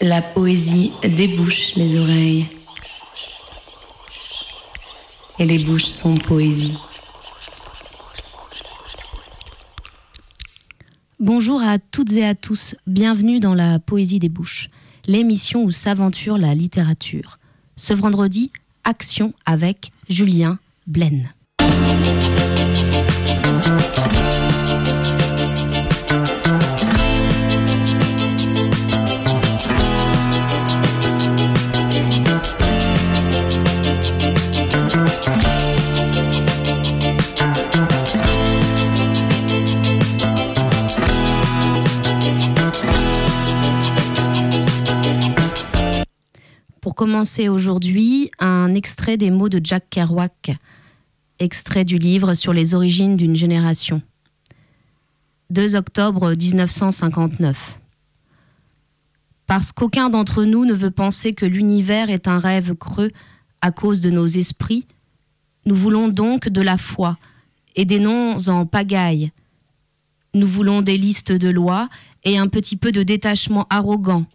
La poésie débouche les oreilles. Et les bouches sont poésie. Bonjour à toutes et à tous, bienvenue dans la Poésie des Bouches, l'émission où s'aventure la littérature. Ce vendredi, action avec Julien Blaine. Pour commencer aujourd'hui, un extrait des mots de Jack Kerouac, extrait du livre Sur les origines d'une génération. 2 octobre 1959. Parce qu'aucun d'entre nous ne veut penser que l'univers est un rêve creux à cause de nos esprits, nous voulons donc de la foi et des noms en pagaille. Nous voulons des listes de lois et un petit peu de détachement arrogant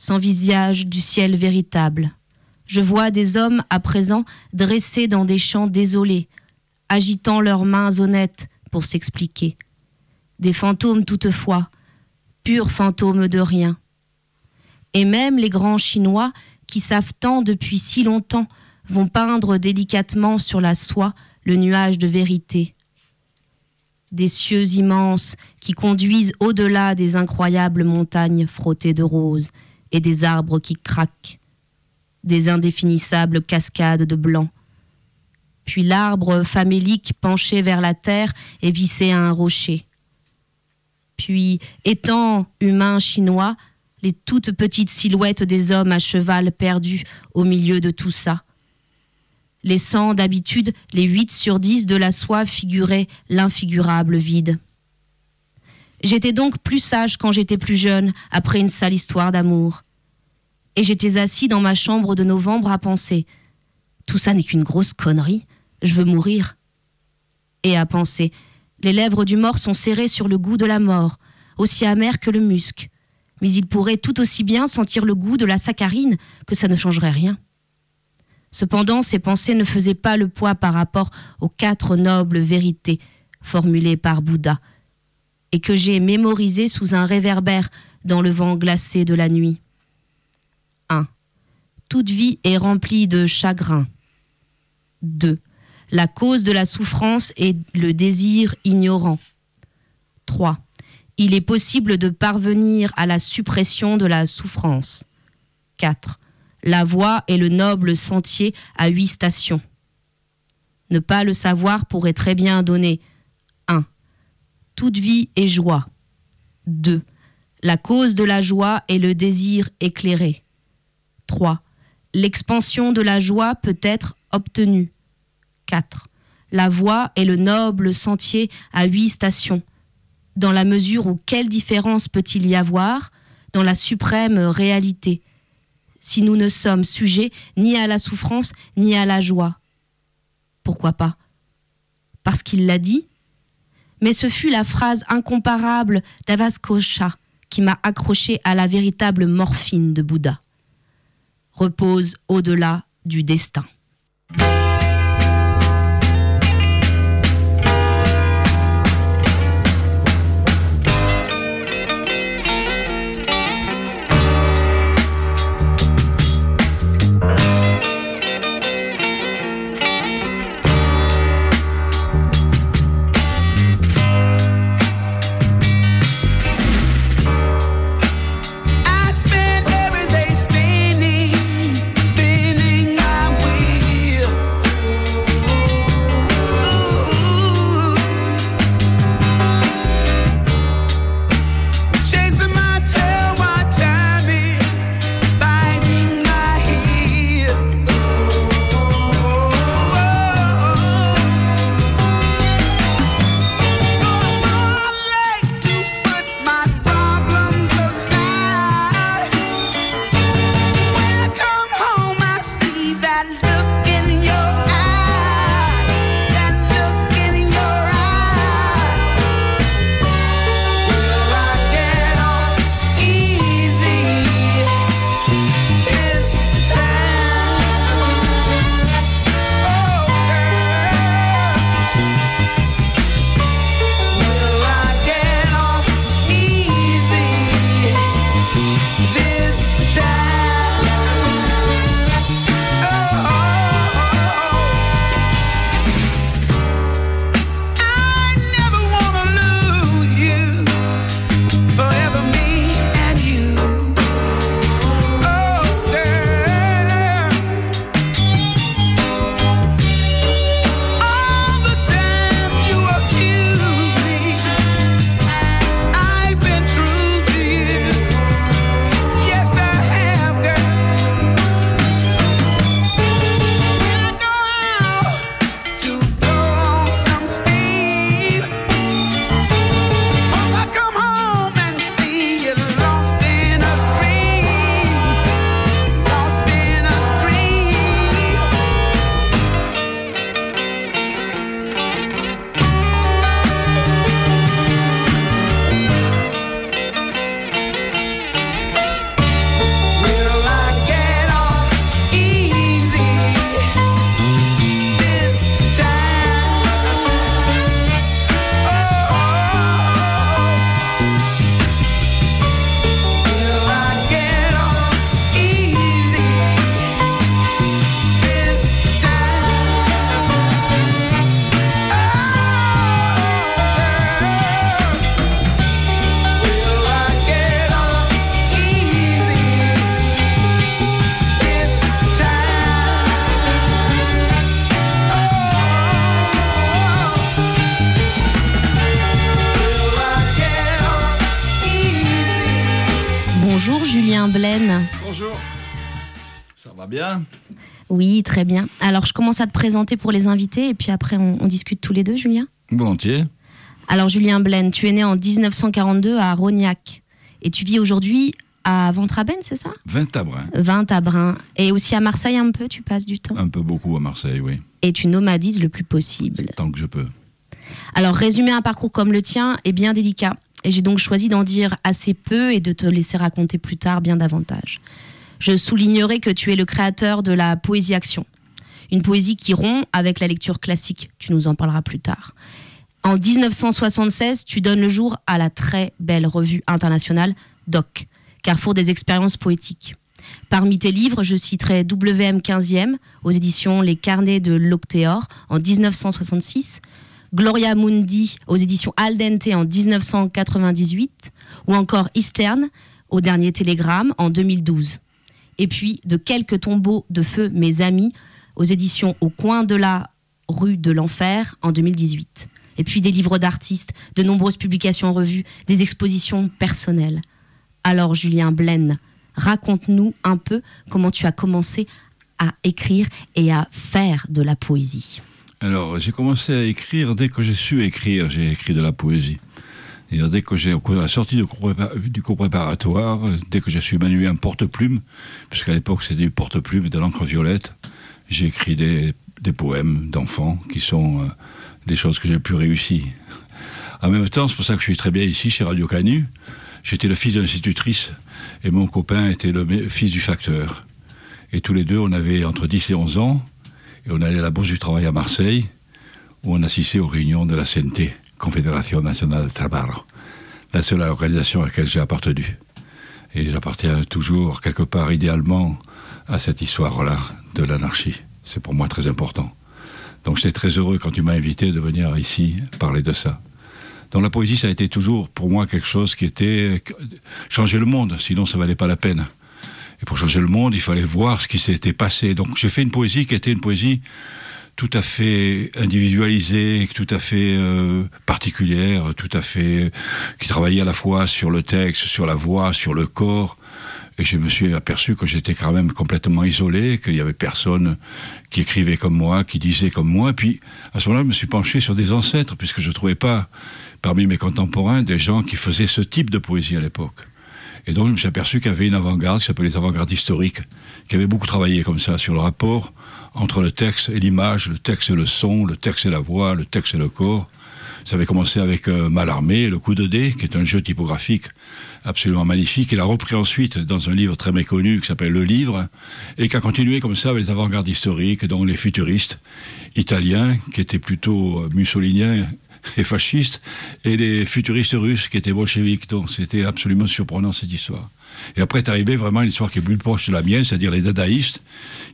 sans visage du ciel véritable. Je vois des hommes à présent dressés dans des champs désolés, agitant leurs mains honnêtes pour s'expliquer. Des fantômes toutefois, purs fantômes de rien. Et même les grands Chinois, qui savent tant depuis si longtemps, vont peindre délicatement sur la soie le nuage de vérité. Des cieux immenses qui conduisent au-delà des incroyables montagnes frottées de roses et des arbres qui craquent, des indéfinissables cascades de blanc. Puis l'arbre famélique penché vers la terre et vissé à un rocher. Puis, étant humain chinois, les toutes petites silhouettes des hommes à cheval perdus au milieu de tout ça. Laissant d'habitude les huit sur dix de la soie figurer l'infigurable vide. J'étais donc plus sage quand j'étais plus jeune, après une sale histoire d'amour. Et j'étais assis dans ma chambre de novembre à penser Tout ça n'est qu'une grosse connerie, je veux mourir. Et à penser Les lèvres du mort sont serrées sur le goût de la mort, aussi amer que le musc. Mais il pourrait tout aussi bien sentir le goût de la saccharine, que ça ne changerait rien. Cependant, ces pensées ne faisaient pas le poids par rapport aux quatre nobles vérités formulées par Bouddha, et que j'ai mémorisé sous un réverbère dans le vent glacé de la nuit. 1. Toute vie est remplie de chagrin. 2. La cause de la souffrance est le désir ignorant. 3. Il est possible de parvenir à la suppression de la souffrance. 4. La voie est le noble sentier à huit stations. Ne pas le savoir pourrait très bien donner toute vie est joie. 2. La cause de la joie est le désir éclairé. 3. L'expansion de la joie peut être obtenue. 4. La voie est le noble sentier à huit stations. Dans la mesure où quelle différence peut-il y avoir dans la suprême réalité si nous ne sommes sujets ni à la souffrance ni à la joie? Pourquoi pas? Parce qu'il l'a dit mais ce fut la phrase incomparable d'Avaskosha qui m'a accroché à la véritable morphine de Bouddha. Repose au-delà du destin. À te présenter pour les invités et puis après on, on discute tous les deux, Julien? Volontiers. Alors Julien Blaine, tu es né en 1942 à Rognac et tu vis aujourd'hui à Ventrabène, c'est ça? Vintabrin. Vintabrin. Et aussi à Marseille un peu, tu passes du temps? Un peu beaucoup à Marseille, oui. Et tu nomadises le plus possible. Tant que je peux. Alors résumer un parcours comme le tien est bien délicat. Et j'ai donc choisi d'en dire assez peu et de te laisser raconter plus tard bien davantage. Je soulignerai que tu es le créateur de la poésie action. Une poésie qui rompt avec la lecture classique. Tu nous en parleras plus tard. En 1976, tu donnes le jour à la très belle revue internationale Doc, Carrefour des expériences poétiques. Parmi tes livres, je citerai WM 15e aux éditions Les Carnets de l'Octéor en 1966, Gloria Mundi aux éditions Aldente en 1998 ou encore Eastern au dernier Télégramme en 2012. Et puis de quelques tombeaux de feu, mes amis, aux éditions Au coin de la rue de l'enfer en 2018. Et puis des livres d'artistes, de nombreuses publications en revue, des expositions personnelles. Alors Julien Blaine, raconte-nous un peu comment tu as commencé à écrire et à faire de la poésie. Alors, j'ai commencé à écrire dès que j'ai su écrire, j'ai écrit de la poésie. Et dès que j'ai, cours, du cours préparatoire, dès que j'ai su manuer un porte-plume, puisqu'à l'époque c'était du porte-plume et de l'encre violette, j'ai écrit des, des poèmes d'enfants qui sont euh, les choses que j'ai le plus réussies. En même temps, c'est pour ça que je suis très bien ici, chez Radio Canu. J'étais le fils de l'institutrice et mon copain était le fils du facteur. Et tous les deux, on avait entre 10 et 11 ans. Et on allait à la Bourse du Travail à Marseille, où on assistait aux réunions de la CNT, Confédération Nationale de Travail, la seule organisation à laquelle j'ai appartenu. Et j'appartiens toujours, quelque part, idéalement, à cette histoire-là de l'anarchie. C'est pour moi très important. Donc j'étais très heureux quand tu m'as invité de venir ici parler de ça. Donc la poésie, ça a été toujours pour moi quelque chose qui était changer le monde, sinon ça valait pas la peine. Et pour changer le monde, il fallait voir ce qui s'était passé. Donc j'ai fait une poésie qui était une poésie tout à fait individualisée, tout à fait euh, particulière, tout à fait qui travaillait à la fois sur le texte, sur la voix, sur le corps. Et je me suis aperçu que j'étais quand même complètement isolé, qu'il n'y avait personne qui écrivait comme moi, qui disait comme moi. Puis, à ce moment-là, je me suis penché sur des ancêtres, puisque je ne trouvais pas, parmi mes contemporains, des gens qui faisaient ce type de poésie à l'époque. Et donc, je me suis aperçu qu'il y avait une avant-garde qui s'appelait les avant-gardes historiques, qui avait beaucoup travaillé comme ça sur le rapport entre le texte et l'image, le texte et le son, le texte et la voix, le texte et le corps. Ça avait commencé avec euh, Malarmé, le coup de dé, qui est un jeu typographique absolument magnifique. Il a repris ensuite dans un livre très méconnu qui s'appelle Le Livre, et qui a continué comme ça avec les avant-gardes historiques, dont les futuristes italiens, qui étaient plutôt mussoliniens et fascistes, et les futuristes russes qui étaient bolcheviques. Donc c'était absolument surprenant cette histoire. Et après est arrivé vraiment une histoire qui est plus proche de la mienne, c'est-à-dire les dadaïstes,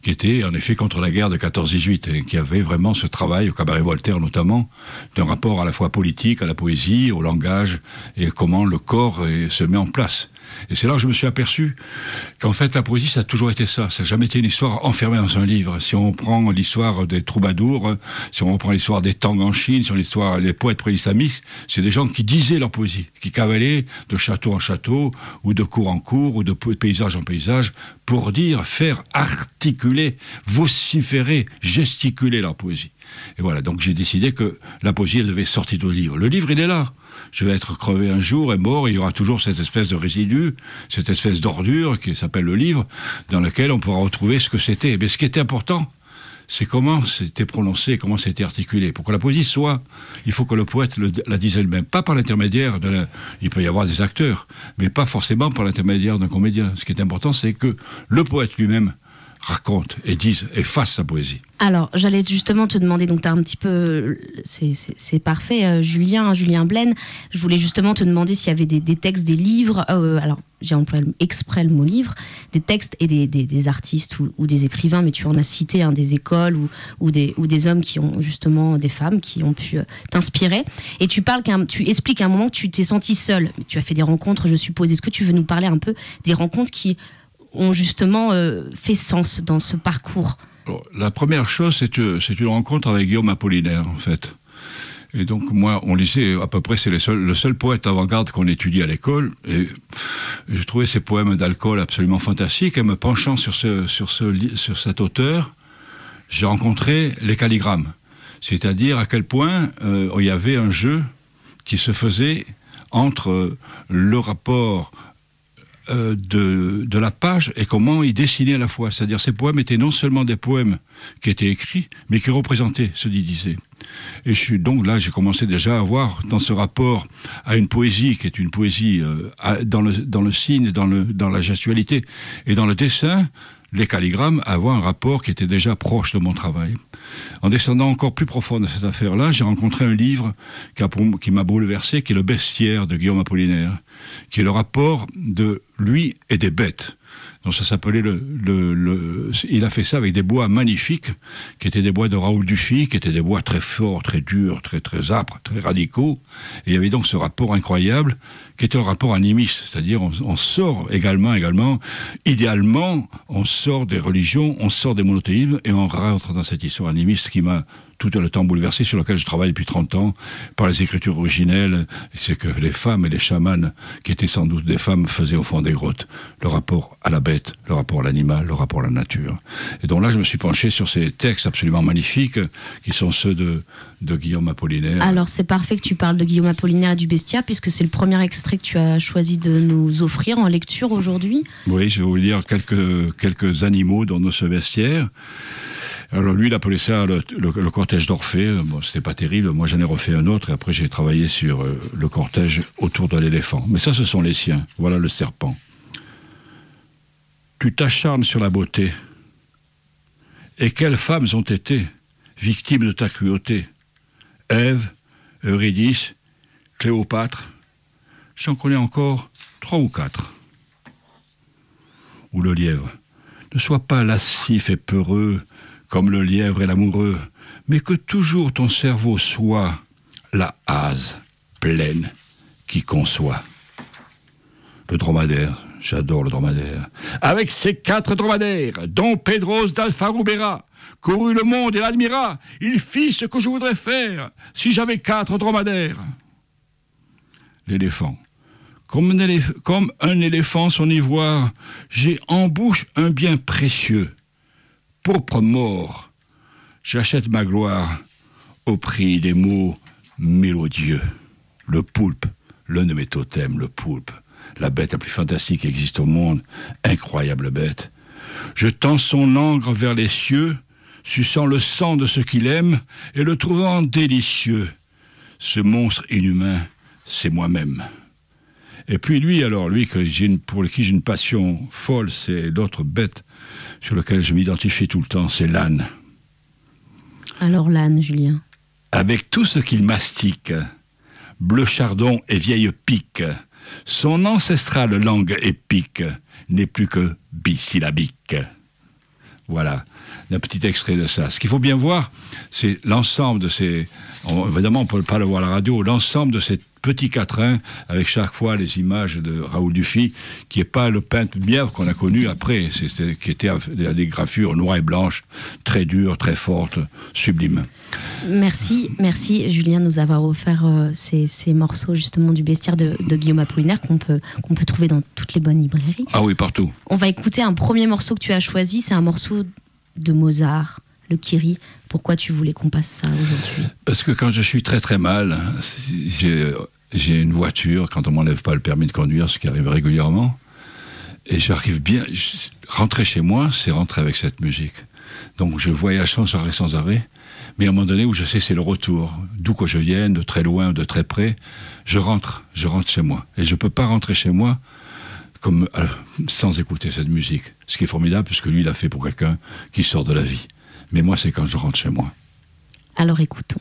qui étaient en effet contre la guerre de 14-18, et qui avaient vraiment ce travail, au cabaret Voltaire notamment, d'un rapport à la fois politique, à la poésie, au langage, et comment le corps se met en place. Et c'est là que je me suis aperçu qu'en fait, la poésie, ça a toujours été ça. Ça n'a jamais été une histoire enfermée dans un livre. Si on prend l'histoire des troubadours, si on reprend l'histoire des Tang en Chine, sur l'histoire des poètes pré-islamiques, c'est des gens qui disaient leur poésie, qui cavalaient de château en château, ou de cour en cour, ou de paysage en paysage, pour dire, faire articuler, vociférer, gesticuler leur poésie. Et voilà, donc j'ai décidé que la poésie, elle devait sortir du livre. Le livre, il est là je vais être crevé un jour et mort, il y aura toujours cette espèce de résidu, cette espèce d'ordure qui s'appelle le livre, dans lequel on pourra retrouver ce que c'était. Mais ce qui était important, c'est comment c'était prononcé, comment c'était articulé. Pour que la poésie soit, il faut que le poète la dise elle-même. Pas par l'intermédiaire de la... Il peut y avoir des acteurs, mais pas forcément par l'intermédiaire d'un comédien. Ce qui est important, c'est que le poète lui-même raconte et dise et fasse sa poésie. Alors, j'allais justement te demander, donc tu as un petit peu, c'est parfait, euh, Julien, Julien Blaine, je voulais justement te demander s'il y avait des, textes, des livres, euh, alors j'ai employé exprès le mot livre, des textes et des, artistes ou, des écrivains, mais tu en as cité un des écoles ou, ou, des, ou des hommes qui ont justement, des femmes qui ont pu euh, t'inspirer. Et tu parles, tu expliques à un moment que tu t'es senti seul, tu as fait des rencontres, je suppose. Est-ce que tu veux nous parler un peu des rencontres qui ont justement euh, fait sens dans ce parcours La première chose, c'est une rencontre avec Guillaume Apollinaire, en fait. Et donc, moi, on lisait à peu près, c'est le seul, poète avant-garde qu'on étudie à l'école. Et je trouvais ces poèmes d'alcool absolument fantastiques. Et me penchant sur, ce, sur cet auteur, j'ai rencontré les calligrammes. C'est-à-dire à quel point euh, il y avait un jeu qui se faisait entre le rapport euh, de, de, la page et comment il dessinait à la fois. C'est-à-dire ces poèmes étaient non seulement des poèmes qui étaient écrits, mais qui représentaient ce qu'il disait. Et je suis, donc là, j'ai commencé déjà à voir dans ce rapport à une poésie qui est une poésie euh, dans, le, dans le signe, dans, le, dans la gestualité et dans le dessin, les calligrammes, avoir un rapport qui était déjà proche de mon travail. En descendant encore plus profond de cette affaire-là, j'ai rencontré un livre qui m'a bouleversé, qui est Le Bestiaire de Guillaume Apollinaire, qui est le rapport de lui et des bêtes. Donc ça s'appelait le, Il a fait ça avec des bois magnifiques, qui étaient des bois de Raoul Dufy, qui étaient des bois très forts, très durs, très très âpres, très radicaux. Et il y avait donc ce rapport incroyable, qui était un rapport animiste, c'est-à-dire on, sort également, également, idéalement, on sort des religions, on sort des monothéismes, et on rentre dans cette histoire animiste qui m'a tout le temps bouleversé, sur lequel je travaille depuis 30 ans, par les écritures originelles, c'est que les femmes et les chamanes, qui étaient sans doute des femmes, faisaient au fond des grottes le rapport à la bête, le rapport à l'animal, le rapport à la nature. Et donc là, je me suis penché sur ces textes absolument magnifiques, qui sont ceux de, Guillaume Apollinaire. Alors c'est parfait que tu parles de Guillaume Apollinaire et du Bestia, puisque c'est le premier extrait que tu as choisi de nous offrir en lecture aujourd'hui. Oui, je vais vous lire quelques, quelques animaux dans nos bestiaire. Alors lui, il appelait ça le, le, cortège d'Orphée. Bon, c'était pas terrible. Moi, j'en ai refait un autre. Et après, j'ai travaillé sur euh, le cortège autour de l'éléphant. Mais ça, ce sont les siens. Voilà le serpent. Tu t'acharnes sur la beauté. Et quelles femmes ont été victimes de ta cruauté? Ève, Eurydice, Cléopâtre. J'en connais encore trois ou quatre. Ou le lièvre. Ne sois pas lascif et peureux comme le lièvre et l'amoureux, mais que toujours ton cerveau soit la hase pleine qui conçoit. Le dromadaire, j'adore le dromadaire. Avec ses quatre dromadaires, dont Pedros d'Alfarubera, courut le monde et l'admira, il fit ce que je voudrais faire si j'avais quatre dromadaires. L'éléphant. Comme un, éléphant, son ivoire, j'ai en bouche un bien précieux pourpre mort, j'achète ma gloire au prix des mots mélodieux. Le poulpe, l'un de mes totems, le poulpe, la bête la plus fantastique qui existe au monde, incroyable bête. Je tends son angre vers les cieux, suçant le sang de ce qu'il aime et le trouvant délicieux. Ce monstre inhumain, c'est moi-même. Et puis lui, alors, lui que une, pour qui j'ai une passion folle, c'est l'autre bête sur lequel je m'identifie tout le temps, c'est l'âne. Alors l'âne, Julien Avec tout ce qu'il mastique, bleu chardon et vieille pique, son ancestrale langue épique n'est plus que bisyllabique. Voilà, un petit extrait de ça. Ce qu'il faut bien voir, c'est l'ensemble de ces... évidemment, on ne peut pas le voir à la radio, l'ensemble de ces petit quatrain, avec chaque fois les images de Raoul Dufy, qui n'est pas le peintre bièvre qu'on a connu après, c'est, qui était des graffures noires et blanches, très dures, très fortes, sublimes. Merci, merci Julien de nous avoir offert euh, ces, morceaux justement du bestiaire de, Guillaume Apollinaire qu'on peut, qu'on peut trouver dans toutes les bonnes librairies. Ah oui, partout. On va écouter un premier morceau que tu as choisi, c'est un morceau de Mozart le Kiri. Pourquoi tu voulais qu'on passe ça aujourd'hui? Parce que quand je suis très très mal, j'ai j'ai une voiture, quand on m'enlève pas le permis de conduire, ce qui arrive régulièrement, et j'arrive bien. rentrer chez moi, c'est rentrer avec cette musique. Donc je voyage sans arrêt, sans arrêt. Mais à un moment donné où je sais c'est le retour, d'où que je vienne, de très loin, de très près, je rentre, je rentre chez moi. Et je ne peux pas rentrer chez moi comme euh, sans écouter cette musique. Ce qui est formidable, puisque lui, il a fait pour quelqu'un qui sort de la vie. Mais moi, c'est quand je rentre chez moi. Alors écoutons.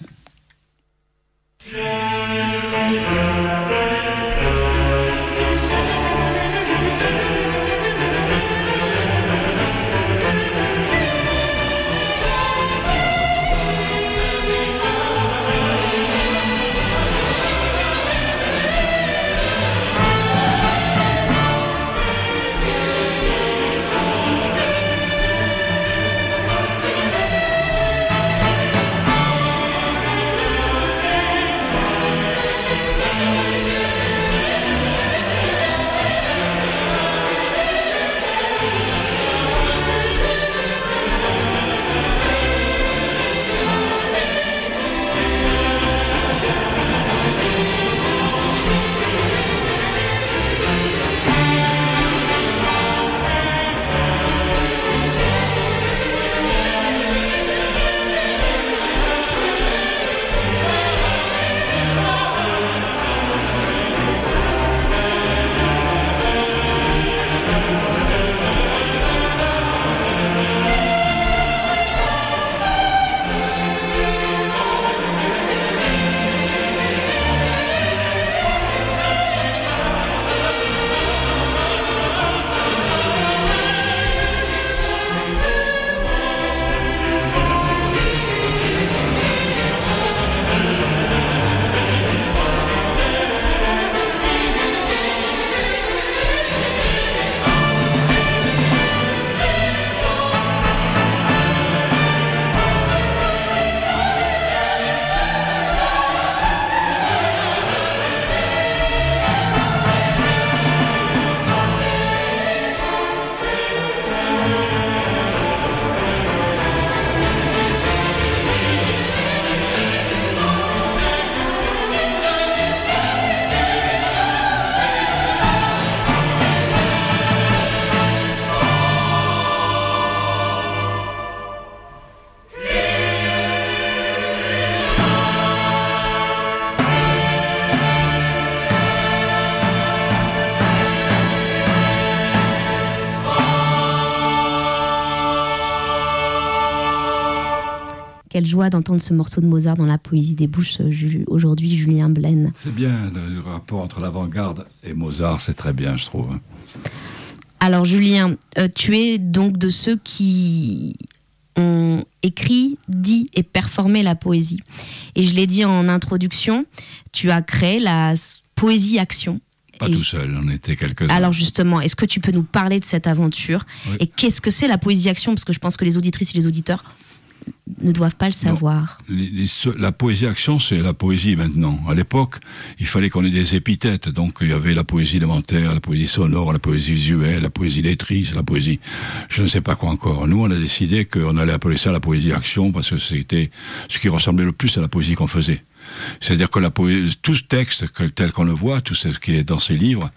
Quelle joie d'entendre ce morceau de Mozart dans la poésie des bouches euh, aujourd'hui, Julien Blaine. C'est bien, le rapport entre l'avant-garde et Mozart, c'est très bien, je trouve. Alors Julien, euh, tu es donc de ceux qui ont écrit, dit et performé la poésie. Et je l'ai dit en introduction, tu as créé la poésie action. Pas tout seul, on était quelques-uns. Alors justement, est-ce que tu peux nous parler de cette aventure Et qu'est-ce que c'est la poésie action? Parce que je pense que les auditrices et les auditeurs ne doivent pas le savoir. la poésie action, c'est la poésie maintenant. À l'époque, il fallait qu'on ait des épithètes. Donc, il y avait la poésie élémentaire, la poésie sonore, la poésie visuelle, la poésie lettrice, la poésie, je ne sais pas quoi encore. Nous, on a décidé qu'on allait appeler ça la poésie action parce que c'était ce qui ressemblait le plus à la poésie qu'on faisait. C'est-à-dire que la poésie, tout ce texte tel qu'on le voit, tout ce qui est dans ces livres,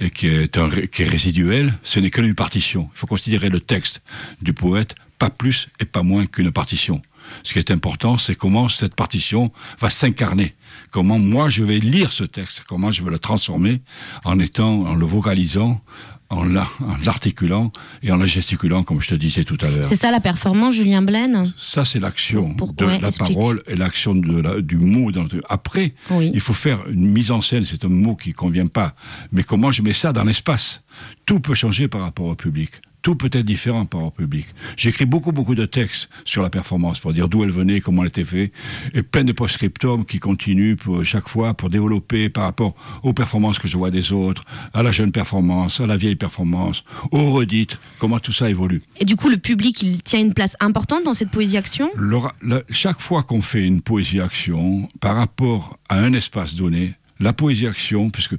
et qui est, un, qui est résiduel, ce n'est que une partition. Il faut considérer le texte du poète pas plus et pas moins qu'une partition. Ce qui est important, c'est comment cette partition va s'incarner. Comment moi je vais lire ce texte, comment je vais le transformer en étant, en le vocalisant, en l'articulant et en la gesticulant, comme je te disais tout à l'heure. C'est ça la performance, Julien Blaine? Ça, c'est l'action de la parole et l'action du mot. Après, il faut faire une mise en scène, c'est un mot qui ne convient pas. Mais comment je mets ça dans l'espace? Tout peut changer par rapport au public tout peut être différent par rapport au public. J'écris beaucoup, beaucoup de textes sur la performance pour dire d'où elle venait, comment elle était faite, et plein de post-scriptum qui continuent pour, chaque fois pour développer par rapport aux performances que je vois des autres, à la jeune performance, à la vieille performance, aux redites, comment tout ça évolue. Et du coup, le public, il tient une place importante dans cette poésie-action Chaque fois qu'on fait une poésie-action, par rapport à un espace donné, la poésie-action, puisque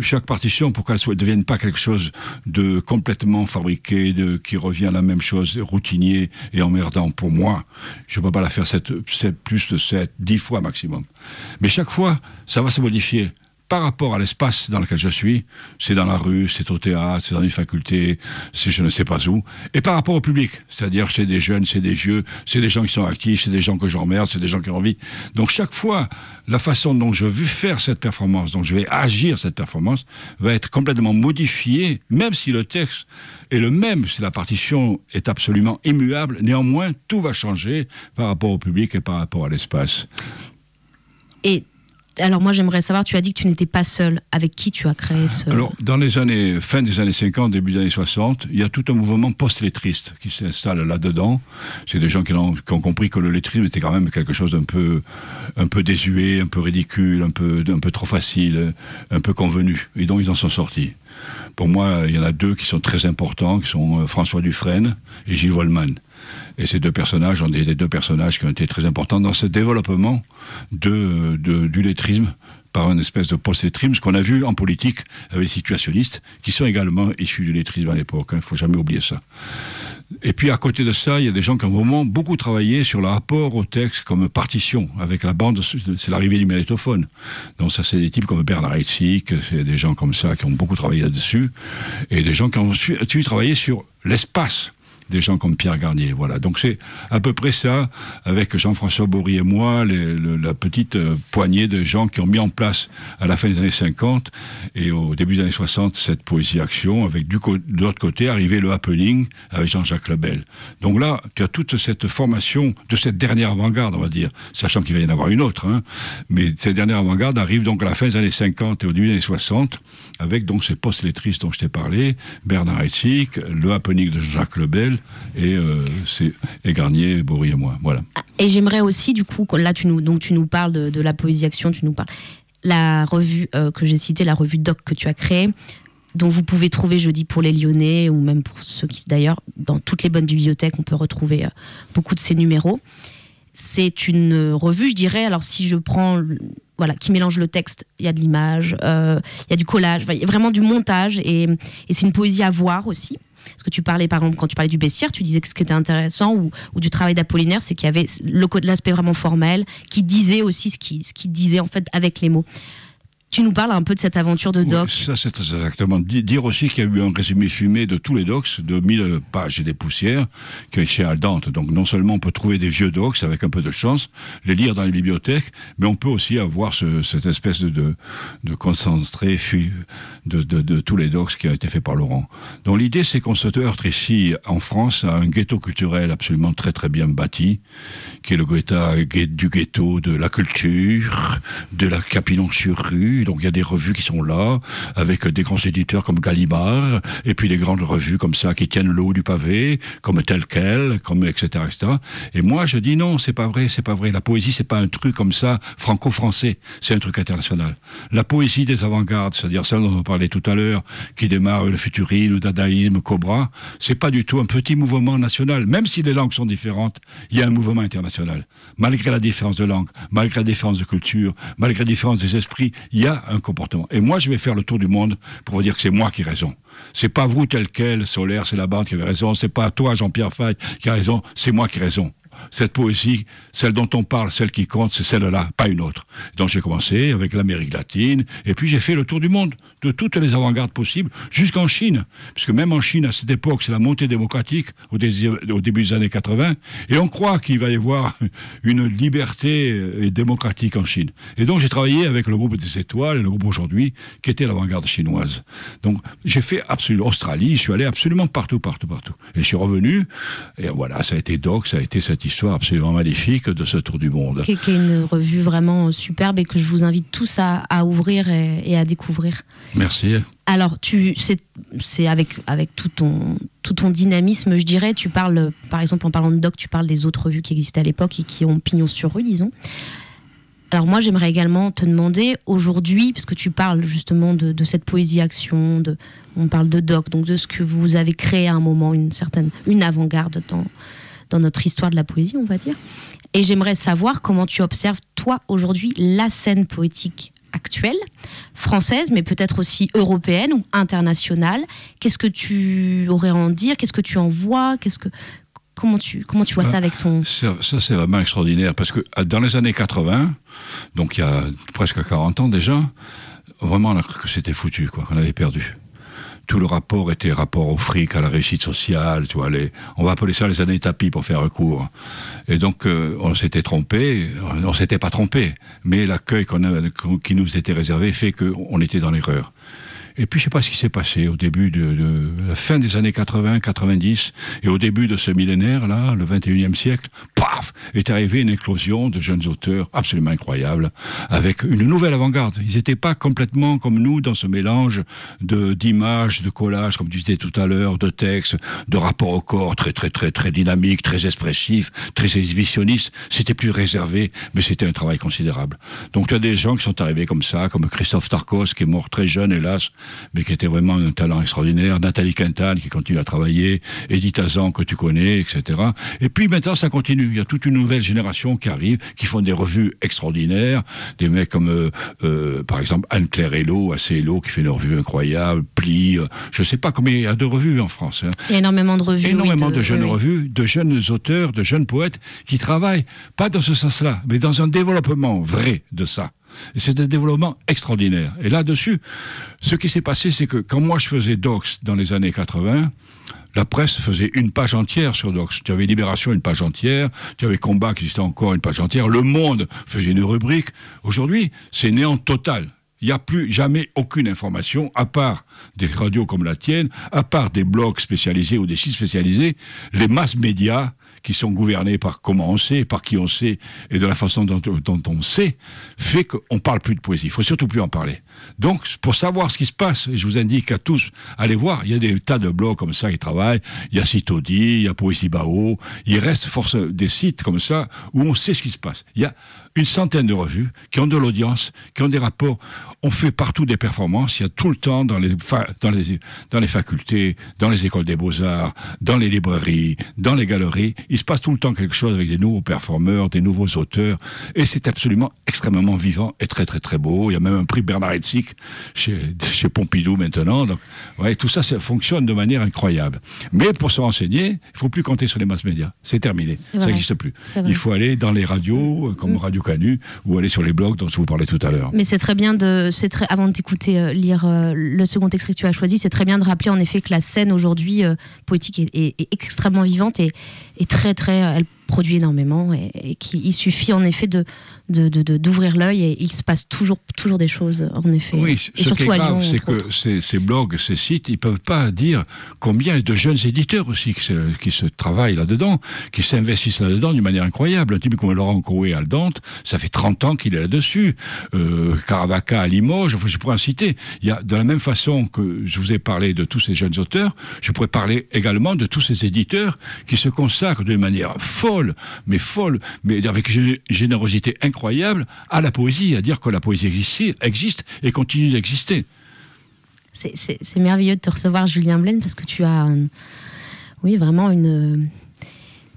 chaque partition, pour qu'elle ne devienne pas quelque chose de complètement fabriqué, qui revient à la même chose, routinier et emmerdant pour moi, je ne peux pas la faire plus de 7, 10 fois maximum. Mais chaque fois, ça va se modifier par rapport à l'espace dans lequel je suis, c'est dans la rue, c'est au théâtre, c'est dans une faculté, c'est je ne sais pas où, et par rapport au public, c'est-à-dire c'est des jeunes, c'est des vieux, c'est des gens qui sont actifs, c'est des gens que j'emmerde, c'est des gens qui ont envie. Donc chaque fois, la façon dont je veux faire cette performance, dont je vais agir cette performance, va être complètement modifiée, même si le texte est le même, si la partition est absolument immuable, néanmoins tout va changer par rapport au public et par rapport à l'espace. Et alors moi j'aimerais savoir, tu as dit que tu n'étais pas seul. Avec qui tu as créé ce... Alors dans les années, fin des années 50, début des années 60, il y a tout un mouvement post-lettriste qui s'installe là-dedans. C'est des gens qui ont, compris que le lettrisme était quand même quelque chose d'un peu, un peu désuet, un peu ridicule, un peu, un peu trop facile, un peu convenu. Et donc ils en sont sortis. Pour moi, il y en a deux qui sont très importants, qui sont euh, François Dufresne et Gilles Volman. Et ces deux personnages ont des, deux personnages qui ont été très importants dans ce développement du lettrisme par une espèce de post-lettrisme, ce qu'on a vu en politique avec les situationnistes, qui sont également issus du lettrisme à l'époque. Il hein, ne faut jamais oublier ça. Et puis à côté de ça, il y a des gens qui ont vraiment beaucoup travaillé sur le rapport au texte comme partition avec la bande. C'est l'arrivée du magnétophone. Donc ça, c'est des types comme Bernard Heitzig, c'est des gens comme ça qui ont beaucoup travaillé là-dessus, et des gens qui ont su, su travailler sur l'espace des gens comme Pierre Garnier. Voilà. Donc c'est à peu près ça, avec Jean-François Bory et moi, la petite euh, poignée de gens qui ont mis en place à la fin des années 50 et au début des années 60 cette poésie-action, avec de l'autre côté arrivé le happening avec Jean-Jacques Lebel. Donc là, tu as toute cette formation de cette dernière avant-garde, on va dire, sachant qu'il va y en avoir une autre, hein, mais cette dernière avant-garde arrive donc à la fin des années 50 et au début des années 60, avec donc ces post-lettristes dont je t'ai parlé, Bernard Heitzig, le happening de Jean-Jacques Lebel, et, euh, c'est Garnier, Bory et moi. Voilà. Ah, et j'aimerais aussi, du coup, là, tu nous, donc, tu nous parles de, la poésie action, tu nous parles. La revue euh, que j'ai citée, la revue Doc que tu as créée, dont vous pouvez trouver, je dis, pour les Lyonnais, ou même pour ceux qui, d'ailleurs, dans toutes les bonnes bibliothèques, on peut retrouver euh, beaucoup de ces numéros. C'est une revue, je dirais, alors si je prends voilà, qui mélange le texte. Il y a de l'image, il y a du collage, il y a vraiment du montage et c'est une poésie à voir aussi. Parce que tu parlais, par exemple, quand tu parlais du baissière, tu disais que ce qui était intéressant ou, du travail d'Apollinaire, c'est qu'il y avait l'aspect vraiment formel, qui disait aussi ce qu'il ce qui disait en fait avec les mots. Tu nous parles un peu de cette aventure de doc. ça, c'est exactement. Dire aussi qu'il y a eu un résumé fumé de tous les docs, de 1000 pages et des poussières, qui est chez Aldante. Donc, non seulement on peut trouver des vieux docs avec un peu de chance, les lire dans les bibliothèques, mais on peut aussi avoir cette espèce de, de concentré, de, de, tous les docs qui ont été faits par Laurent. Donc l'idée, c'est qu'on se heurte ici, en France, à un ghetto culturel absolument très très bien bâti, qui est le ghetto, du ghetto de la culture, de la Donc il y a des revues qui sont là, avec des grands éditeurs comme Gallimard, et puis des grandes revues comme ça qui tiennent le haut du pavé, comme tel quel, comme etc. etc. Et moi, je dis non, c'est pas vrai, c'est pas vrai. La poésie, c'est pas un truc comme ça franco-français, c'est un truc international. La poésie des avant-gardes, c'est-à-dire celle dont on parlait tout à l'heure, qui démarre le futurisme, le dadaïsme, Cobra, c'est pas du tout un petit mouvement national. Même si les langues sont différentes, il y a un mouvement international. Malgré la différence de langue, malgré la différence de culture, malgré la différence des esprits, il y a un comportement. Et moi, je vais faire le tour du monde pour vous dire que c'est moi qui ai raison. C'est pas vous tel quel, Solaire, c'est la bande qui avait raison. C'est pas toi, Jean-Pierre Fay, qui a raison. C'est moi qui ai raison cette poésie, celle dont on parle, celle qui compte, c'est celle-là, pas une autre. Donc j'ai commencé avec l'Amérique latine, et puis j'ai fait le tour du monde, de toutes les avant-gardes possibles, jusqu'en Chine. Puisque même en Chine, à cette époque, c'est la montée démocratique au, début des années 80, et on croit qu'il va y avoir une liberté euh, démocratique en Chine. Et donc j'ai travaillé avec le groupe des étoiles, le groupe aujourd'hui, qui était l'avant-garde chinoise. Donc j'ai fait absolument Australie, je suis allé absolument partout, partout, partout. Et je suis revenu, et voilà, ça a été Doc, ça a été cette histoire absolument magnifique de ce tour du monde. Qui, est une revue vraiment superbe et que je vous invite tous à, ouvrir et, à découvrir. Merci. Alors, tu, c'est, avec, avec tout, ton, tout ton dynamisme, je dirais, tu parles, par exemple, en parlant de doc, tu parles des autres revues qui existaient à l'époque et qui ont pignon sur rue, disons. Alors moi, j'aimerais également te demander aujourd'hui, parce que tu parles justement de, cette poésie action, de, on parle de doc, donc de ce que vous avez créé à un moment, une certaine, une avant-garde dans, dans notre histoire de la poésie, on va dire. Et j'aimerais savoir comment tu observes, toi, aujourd'hui, la scène poétique actuelle, française, mais peut-être aussi européenne ou internationale. Qu'est-ce que tu aurais à en dire? Qu'est-ce que tu en vois? Qu'est-ce que comment tu comment tu vois ça avec ton ça, ça c'est vraiment extraordinaire parce que euh, dans les années 80, donc il y a presque 40 ans déjà, vraiment on a cru que c'était foutu quoi, qu'on avait perdu tout le rapport était rapport au fric, à la réussite sociale, tu vois, les, on va appeler ça les années tapis pour faire recours. Et donc, euh, on s'était trompé, on s'était pas trompé, mais l'accueil qui nous était réservé fait qu'on était dans l'erreur. Et puis, je sais pas ce qui s'est passé au début de, la fin des années 80, 90, et au début de ce millénaire, là, le 21e siècle, paf, est arrivée une éclosion de jeunes auteurs absolument incroyables, avec une nouvelle avant-garde. Ils n'étaient pas complètement comme nous dans ce mélange de, d'images, de collages, comme tu disais tout à l'heure, de textes, de rapports au corps très, très, très, très dynamiques, très expressifs, très exhibitionnistes. C'était plus réservé, mais c'était un travail considérable. Donc, tu as des gens qui sont arrivés comme ça, comme Christophe Tarkos, qui est mort très jeune, hélas, mais qui était vraiment un talent extraordinaire. Nathalie Quintal, qui continue à travailler. Edith Azan, que tu connais, etc. Et puis maintenant, ça continue. Il y a toute une nouvelle génération qui arrive, qui font des revues extraordinaires. Des mecs comme, euh, euh, par exemple, Anne-Claire Hello, qui fait une revue incroyable. Pli, euh, je ne sais pas combien il y a de revues en France. Hein. Il y a énormément de revues. Énormément de, jeunes revues, de jeunes auteurs, de jeunes poètes qui travaillent, pas dans ce sens-là, mais dans un développement vrai de ça. Et c'est un développement extraordinaire. Et là-dessus, ce qui s'est passé, c'est que quand moi je faisais Docs dans les années 80, la presse faisait une page entière sur Docs. Tu avais Libération, une page entière. Tu avais Combat, qui existait encore, une page entière. Le Monde faisait une rubrique. Aujourd'hui, c'est néant total. Il n'y a plus jamais aucune information, à part des radios comme la tienne, à part des blogs spécialisés ou des sites spécialisés, les masses médias qui sont gouvernés par comment on sait, par qui on sait, et de la façon dont, on sait, fait qu'on parle plus de poésie. Il faut surtout plus en parler. Donc, pour savoir ce qui se passe, je vous indique à tous, allez voir, il y a des tas de blogs comme ça qui travaillent, il y a Citodi, il y a Poésie Bao, il reste force des sites comme ça où on sait ce qui se passe. Il y a une centaine de revues qui ont de l'audience, qui ont des rapports. On fait partout des performances. Il y a tout le temps dans les, dans les, dans les facultés, dans les écoles des beaux-arts, dans les librairies, dans les galeries. Il se passe tout le temps quelque chose avec des nouveaux performeurs, des nouveaux auteurs. Et c'est absolument extrêmement vivant et très, très, très beau. Il y a même un prix Bernard Chez, chez Pompidou maintenant. Donc, ouais, tout ça, ça fonctionne de manière incroyable. Mais pour se renseigner, il faut plus compter sur les masses médias. C'est terminé. Ça n'existe plus. Il faut aller dans les radios, comme mm. Radio Canu ou aller sur les blogs dont je vous parlais tout à l'heure. Mais c'est très bien de, c'est très, avant de t'écouter euh, lire euh, le second extrait que tu as choisi, c'est très bien de rappeler en effet que la scène aujourd'hui euh, poétique est, extrêmement vivante et, très très, produit énormément et, qu'il suffit en effet de d'ouvrir de, l'œil et il se passe toujours, toujours des choses, en effet. Oui, ce qui est grave, c'est que ces, ces, blogs, ces sites, ils ne peuvent pas dire combien de jeunes éditeurs aussi qui se, qui se travaillent là-dedans, qui s'investissent là-dedans d'une manière incroyable. Un type comme Laurent Coué à Aldante, ça fait 30 ans qu'il est là-dessus. Euh, Caravaca à Limoges, je pourrais en citer. Il y a, de la même façon que je vous ai parlé de tous ces jeunes auteurs, je pourrais parler également de tous ces éditeurs qui se consacrent d'une manière folle, mais folle, mais avec générosité incroyable incroyable à la poésie, à dire que la poésie existe, existe et continue d'exister. C'est merveilleux de te recevoir, Julien Blaine, parce que tu as, oui, vraiment une.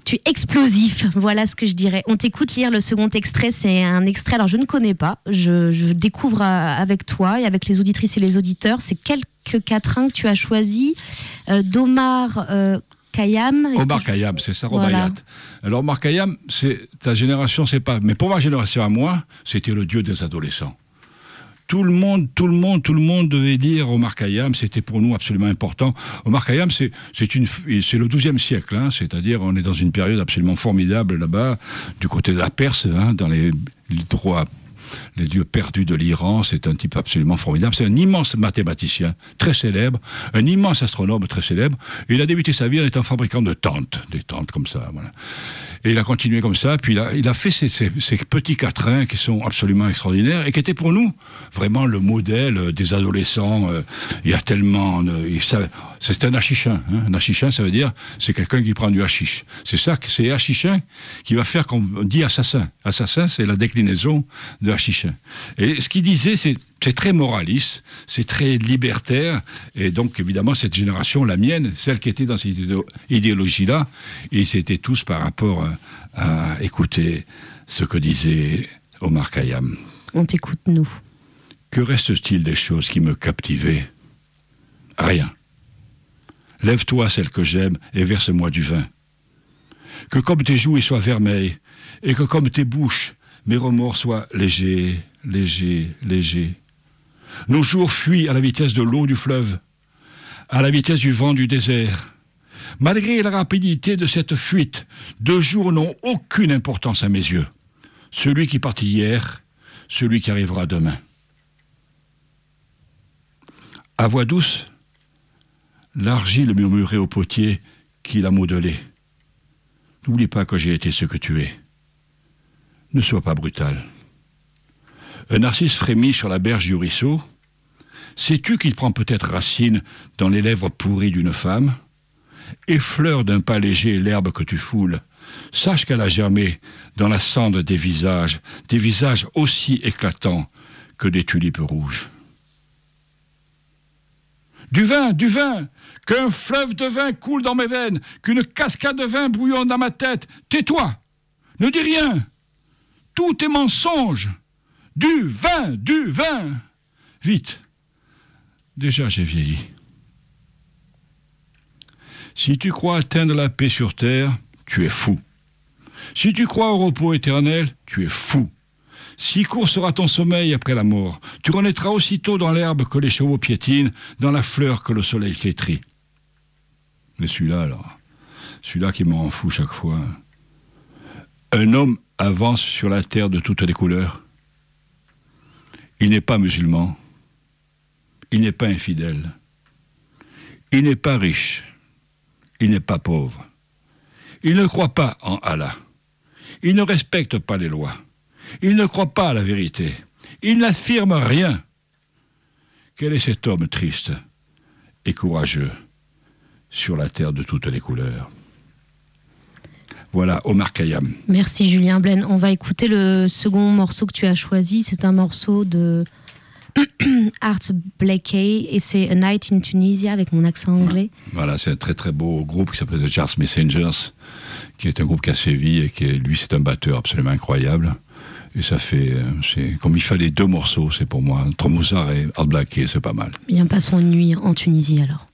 Tu es explosif, voilà ce que je dirais. On t'écoute lire le second extrait, c'est un extrait, alors je ne connais pas, je, découvre euh, avec toi et avec les auditrices et les auditeurs, c'est quelques quatrains que tu as choisis euh, d'Omar euh, Kayam. Omar Kayam, c'est ça, voilà. Alors Omar c'est ta génération, c'est pas. Mais pour ma génération à moi, c'était le dieu des adolescents. Tout le monde, tout le monde, tout le monde devait dire Omar Khayyam, c'était pour nous absolument important. Omar Khayyam, c'est, c'est, une, c'est le XIIe siècle, hein, c'est-à-dire on est dans une période absolument formidable là-bas, du côté de la Perse, hein, dans les, les droits les dieux perdus de l'Iran. C'est un type absolument formidable. C'est un immense mathématicien, très célèbre, un immense astronome très célèbre. il a débuté sa vie en étant fabricant de tentes, des tentes comme ça. Voilà. Et il a continué comme ça, puis il a, il fait ces, petits quatrains qui sont absolument extraordinaires et qui étaient pour nous vraiment le modèle des adolescents. Euh, il y a tellement... c'est un hachichin. Hein. Un hachichin, ça veut dire c'est quelqu'un qui prend du hachiche. C'est ça, c'est hachichin qui va faire qu'on dit assassin. Assassin, c'est la déclinaison de hachichin. Et ce qu'il disait, c'est c'est très moraliste, c'est très libertaire, et donc évidemment cette génération, la mienne, celle qui était dans cette idéologie-là, ils étaient tous par rapport à, écouter ce que disait Omar Khayyam. On t'écoute, nous. Que reste-t-il des choses qui me captivaient? Rien. Lève-toi, celle que j'aime, et verse-moi du vin. Que comme tes joues soient vermeilles, et que comme tes bouches, mes remords soient légers, légers, légers. Nos jours fuient à la vitesse de l'eau du fleuve, à la vitesse du vent du désert. Malgré la rapidité de cette fuite, deux jours n'ont aucune importance à mes yeux. Celui qui partit hier, celui qui arrivera demain. À voix douce, l'argile murmurait au potier qui l'a modelé. N'oublie pas que j'ai été ce que tu es. Ne sois pas brutal. Un narcisse frémit sur la berge du ruisseau. Sais-tu qu'il prend peut-être racine dans les lèvres pourries d'une femme? Effleure d'un pas léger l'herbe que tu foules. Sache qu'elle a germé dans la cendre des visages, des visages aussi éclatants que des tulipes rouges. Du vin, du vin Qu'un fleuve de vin coule dans mes veines, qu'une cascade de vin bouillonne dans ma tête. Tais-toi Ne dis rien Tout est mensonge du vin, du vin Vite Déjà j'ai vieilli. Si tu crois atteindre la paix sur terre, tu es fou. Si tu crois au repos éternel, tu es fou. Si court sera ton sommeil après la mort, tu renaîtras aussitôt dans l'herbe que les chevaux piétinent, dans la fleur que le soleil flétrit. Mais celui-là, alors, celui-là qui me rend fou chaque fois. Un homme avance sur la terre de toutes les couleurs. Il n'est pas musulman. Il n'est pas infidèle. Il n'est pas riche. Il n'est pas pauvre. Il ne croit pas en Allah. Il ne respecte pas les lois. Il ne croit pas à la vérité. Il n'affirme rien. Quel est cet homme triste et courageux? Sur la terre de toutes les couleurs voilà, Omar Khayyam. Merci Julien Blaine. On va écouter le second morceau que tu as choisi. C'est un morceau de Art Blakey et c'est A Night in Tunisia avec mon accent anglais. Voilà, c'est un très très beau groupe qui s'appelle The Jazz Messengers, qui est un groupe qui a sévi et qui, lui, c'est un batteur absolument incroyable. Et ça fait, euh, c'est comme il fallait deux morceaux, c'est pour moi. Mozart et Art Blakey, c'est pas mal. Bien, passons une nuit en Tunisie alors.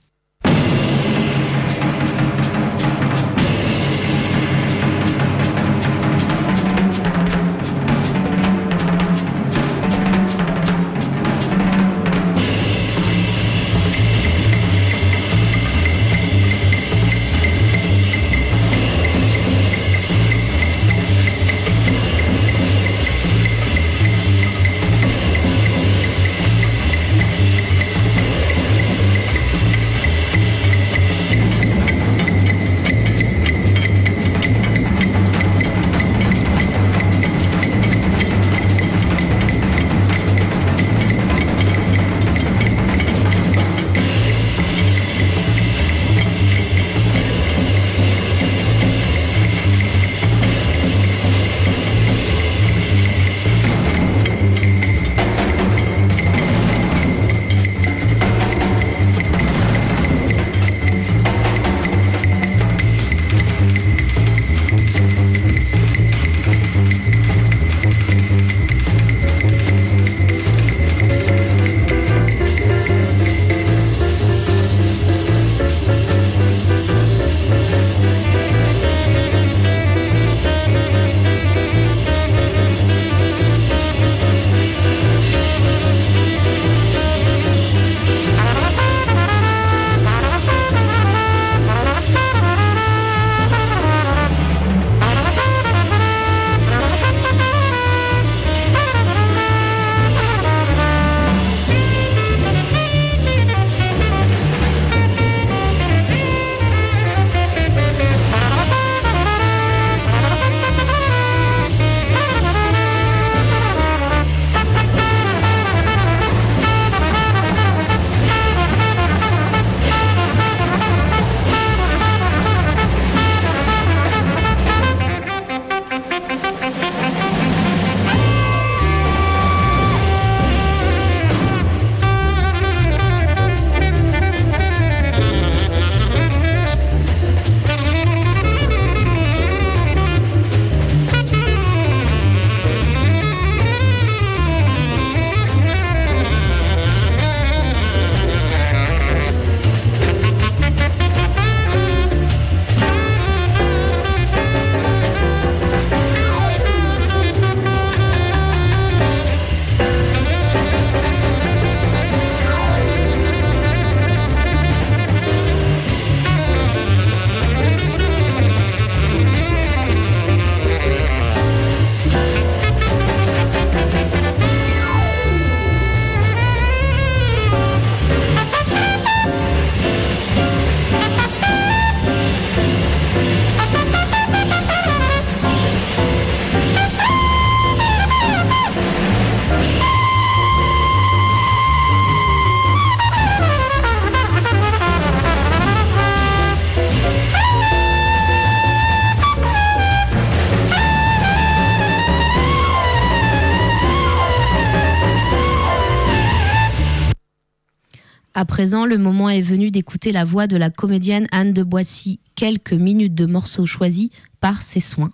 Le moment est venu d'écouter la voix de la comédienne Anne de Boissy, quelques minutes de morceaux choisis par ses soins.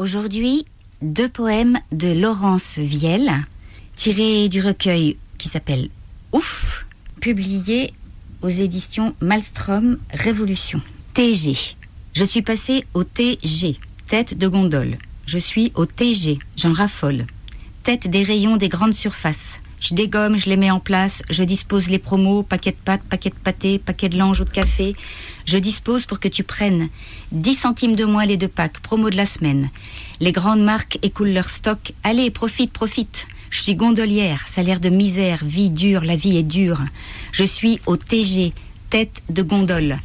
Aujourd'hui, deux poèmes de Laurence Vielle, tirés du recueil qui s'appelle Ouf, publié aux éditions Malmstrom Révolution. TG. Je suis passé au TG, tête de gondole. Je suis au TG, j'en raffole. Tête des rayons des grandes surfaces. Je dégomme, je les mets en place, je dispose les promos, paquet de pâtes, paquet de pâté, paquet de lange ou de café. Je dispose pour que tu prennes 10 centimes de moins les deux packs, promo de la semaine. Les grandes marques écoulent leur stock. Allez, profite, profite. Je suis gondolière, salaire de misère, vie dure, la vie est dure. Je suis au TG, tête de gondole.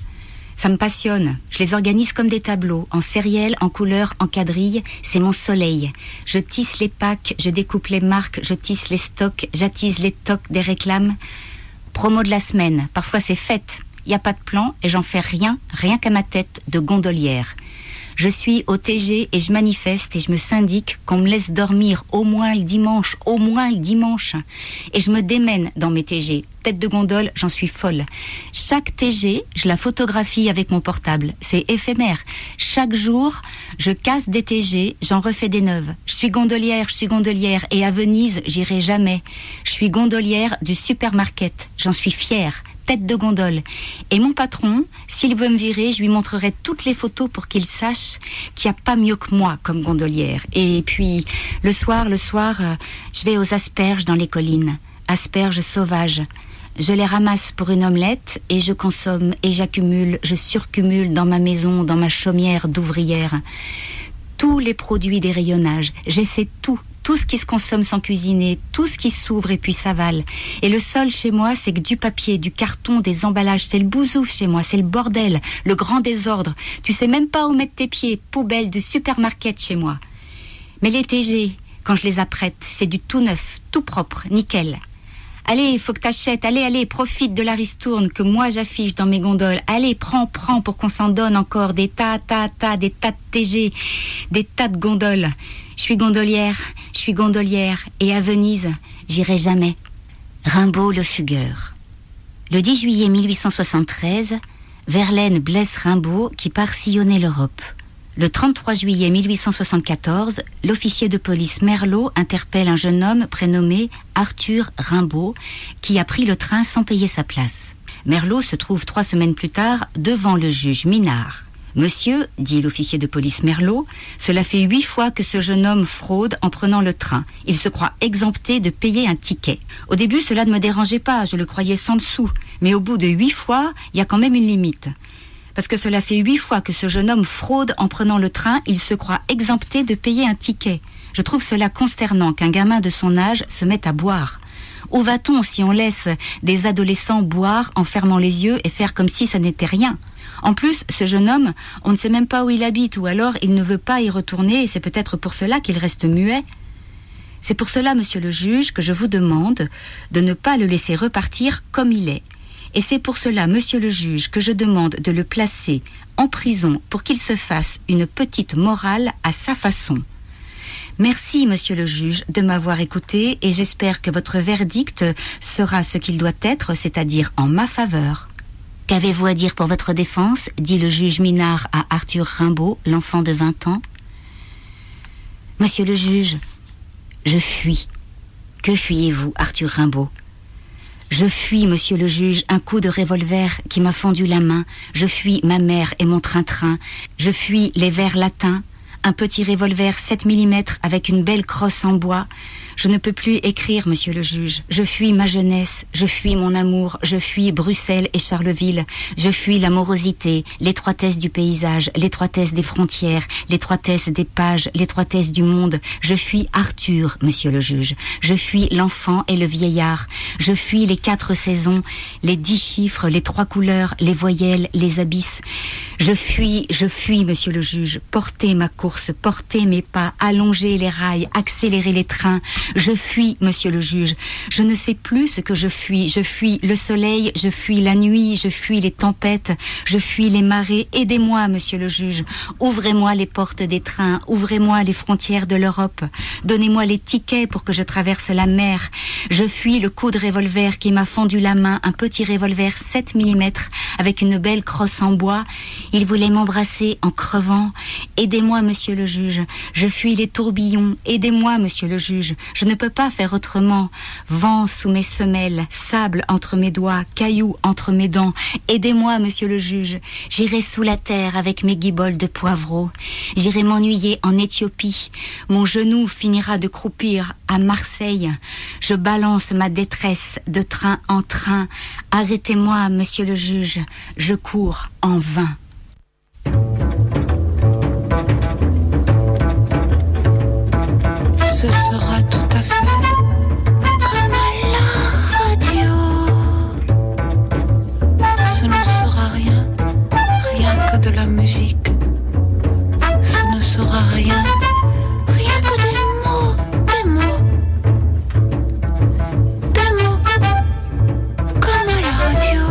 Ça me passionne. Je les organise comme des tableaux, en sériel, en couleur, en quadrille. C'est mon soleil. Je tisse les packs, je découpe les marques, je tisse les stocks, j'attise les tocs des réclames. Promo de la semaine. Parfois c'est fête. Il n'y a pas de plan et j'en fais rien, rien qu'à ma tête de gondolière. Je suis au TG et je manifeste et je me syndique qu'on me laisse dormir au moins le dimanche, au moins le dimanche. Et je me démène dans mes TG. Tête de gondole, j'en suis folle. Chaque TG, je la photographie avec mon portable. C'est éphémère. Chaque jour, je casse des TG, j'en refais des neuves. Je suis gondolière, je suis gondolière. Et à Venise, j'irai jamais. Je suis gondolière du supermarket. J'en suis fière tête de gondole. Et mon patron, s'il veut me virer, je lui montrerai toutes les photos pour qu'il sache qu'il n'y a pas mieux que moi comme gondolière. Et puis, le soir, le soir, euh, je vais aux asperges dans les collines. Asperges sauvages. Je les ramasse pour une omelette et je consomme et j'accumule, je surcumule dans ma maison, dans ma chaumière d'ouvrière. Tous les produits des rayonnages, j'essaie tout, tout ce qui se consomme sans cuisiner, tout ce qui s'ouvre et puis s'avale. Et le sol chez moi, c'est que du papier, du carton, des emballages. C'est le bousouf chez moi, c'est le bordel, le grand désordre. Tu sais même pas où mettre tes pieds, poubelle du supermarket chez moi. Mais les TG, quand je les apprête, c'est du tout neuf, tout propre, nickel. Allez, faut que t'achètes. Allez, allez, profite de la ristourne que moi j'affiche dans mes gondoles. Allez, prends, prends pour qu'on s'en donne encore des tas, tas, tas, des tas de TG, des tas de gondoles. Je suis gondolière, je suis gondolière, et à Venise, j'irai jamais. Rimbaud le fugueur. Le 10 juillet 1873, Verlaine blesse Rimbaud qui part sillonner l'Europe. Le 33 juillet 1874, l'officier de police Merlot interpelle un jeune homme prénommé Arthur Rimbaud qui a pris le train sans payer sa place. Merlot se trouve trois semaines plus tard devant le juge Minard. Monsieur, dit l'officier de police Merlot, cela fait huit fois que ce jeune homme fraude en prenant le train. Il se croit exempté de payer un ticket. Au début, cela ne me dérangeait pas, je le croyais sans dessous. Mais au bout de huit fois, il y a quand même une limite. Parce que cela fait huit fois que ce jeune homme fraude en prenant le train, il se croit exempté de payer un ticket. Je trouve cela consternant qu'un gamin de son âge se mette à boire. Où va-t-on si on laisse des adolescents boire en fermant les yeux et faire comme si ça n'était rien? En plus, ce jeune homme, on ne sait même pas où il habite ou alors il ne veut pas y retourner et c'est peut-être pour cela qu'il reste muet. C'est pour cela, monsieur le juge, que je vous demande de ne pas le laisser repartir comme il est. Et c'est pour cela, monsieur le juge, que je demande de le placer en prison pour qu'il se fasse une petite morale à sa façon. Merci, monsieur le juge, de m'avoir écouté et j'espère que votre verdict sera ce qu'il doit être, c'est-à-dire en ma faveur. Qu'avez-vous à dire pour votre défense? Dit le juge Minard à Arthur Rimbaud, l'enfant de 20 ans. Monsieur le juge, je fuis. Que fuyez-vous, Arthur Rimbaud? Je fuis, monsieur le juge, un coup de revolver qui m'a fendu la main. Je fuis ma mère et mon train-train. Je fuis les vers latins. Un petit revolver 7 mm avec une belle crosse en bois. Je ne peux plus écrire, monsieur le juge. Je fuis ma jeunesse, je fuis mon amour, je fuis Bruxelles et Charleville. Je fuis la morosité, l'étroitesse du paysage, l'étroitesse des frontières, l'étroitesse des pages, l'étroitesse du monde. Je fuis Arthur, monsieur le juge. Je fuis l'enfant et le vieillard. Je fuis les quatre saisons, les dix chiffres, les trois couleurs, les voyelles, les abysses. Je fuis, je fuis, monsieur le juge. Portez ma course, portez mes pas, allongez les rails, accélérez les trains. Je fuis, monsieur le juge. Je ne sais plus ce que je fuis. Je fuis le soleil, je fuis la nuit, je fuis les tempêtes, je fuis les marées. Aidez-moi, monsieur le juge. Ouvrez-moi les portes des trains, ouvrez-moi les frontières de l'Europe. Donnez-moi les tickets pour que je traverse la mer. Je fuis le coup de revolver qui m'a fendu la main, un petit revolver 7 mm avec une belle crosse en bois. Il voulait m'embrasser en crevant. Aidez-moi, monsieur le juge. Je fuis les tourbillons. Aidez-moi, monsieur le juge. Je ne peux pas faire autrement. Vent sous mes semelles, sable entre mes doigts, cailloux entre mes dents. Aidez-moi, monsieur le juge. J'irai sous la terre avec mes guiboles de poivreau. J'irai m'ennuyer en Éthiopie. Mon genou finira de croupir à Marseille. Je balance ma détresse de train en train. Arrêtez-moi, monsieur le juge. Je cours en vain. De la musique. Ce ne sera rien, rien que des mots, des mots. Des comme à la radio.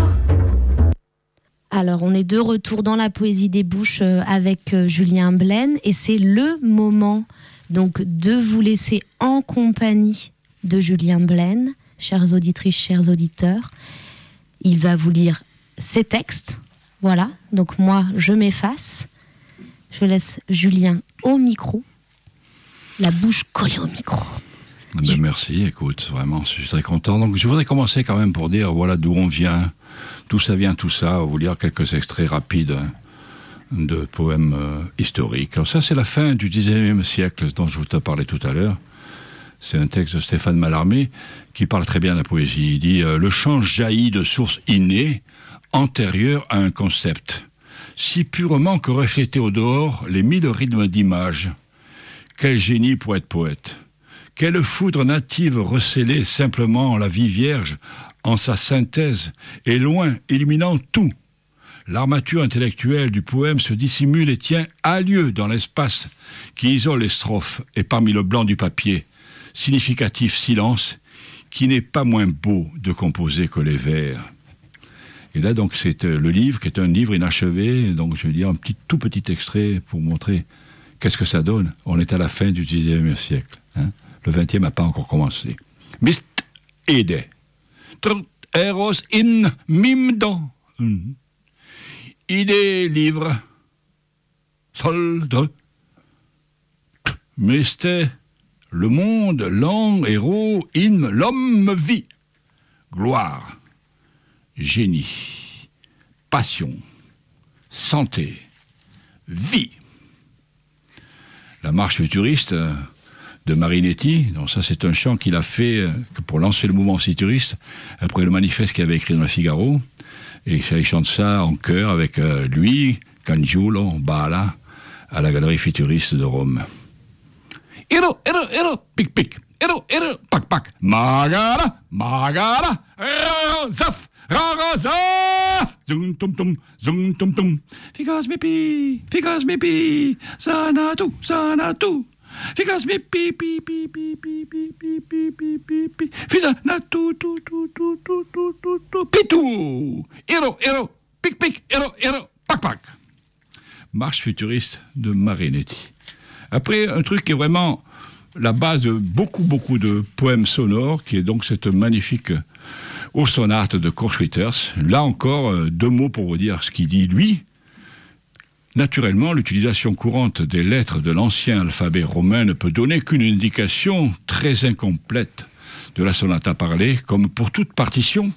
Alors, on est de retour dans la poésie des bouches euh, avec euh, Julien Blaine et c'est le moment donc de vous laisser en compagnie de Julien Blaine, chères auditrices, chers auditeurs. Il va vous lire ses textes. Voilà, donc moi, je m'efface. Je laisse Julien au micro, la bouche collée au micro. Ben, merci, écoute, vraiment, je suis très content. Donc, je voudrais commencer quand même pour dire, voilà d'où on vient, d'où ça vient tout ça, vous lire quelques extraits rapides hein, de poèmes euh, historiques. Alors ça, c'est la fin du XIXe siècle dont je vous ai parlé tout à l'heure. C'est un texte de Stéphane Mallarmé qui parle très bien de la poésie. Il dit euh, Le chant jaillit de sources innées, antérieures à un concept, si purement que reflété au dehors les mille rythmes d'images. Quel génie pour être poète quelle foudre native recélée simplement la vie vierge en sa synthèse et loin, éliminant tout. L'armature intellectuelle du poème se dissimule et tient à lieu dans l'espace qui isole les strophes et parmi le blanc du papier, significatif silence qui n'est pas moins beau de composer que les vers. Et là, donc, c'est euh, le livre qui est un livre inachevé. Donc, je vais dire un petit, tout petit extrait pour montrer qu'est-ce que ça donne. On est à la fin du XIXe siècle. Hein. Le XXe n'a pas encore commencé. Mist ede. Eros in mimdo. Hmm. Idée livre. Solde. Miste. Le monde, l'an, héros, in, l'homme vit. Gloire. Génie. Passion. Santé. Vie. La marche futuriste euh, de Marinetti. Donc ça, c'est un chant qu'il a fait euh, pour lancer le mouvement futuriste après le manifeste qu'il avait écrit dans le Figaro. Et il chante ça en chœur avec euh, lui, Cangiulo, Bala, à la galerie futuriste de Rome. Pic, pic. Pac, pac. Magara, magara, zaf, zaf. Zoom, tum, tum, zoom, tum, tum. Figas, mipi, figas, mipi. Sanatu, sanatu. Figas, mipi, pi, pi, pi, pi, pi, pi, pi, pi, pi, pi. Fisa, na, tu, tu, tu, tu, tu, tu, tu. Pitou. Ero, ero, pic, pic, ero, ero, pac, pac. Marche futuriste de Marinetti. Après, un truc qui est vraiment la base de beaucoup, beaucoup de poèmes sonores, qui est donc cette magnifique aux sonates de Korschwitters. Là encore, euh, deux mots pour vous dire ce qu'il dit lui. Naturellement, l'utilisation courante des lettres de l'ancien alphabet romain ne peut donner qu'une indication très incomplète de la sonata parlée, comme pour toute partition.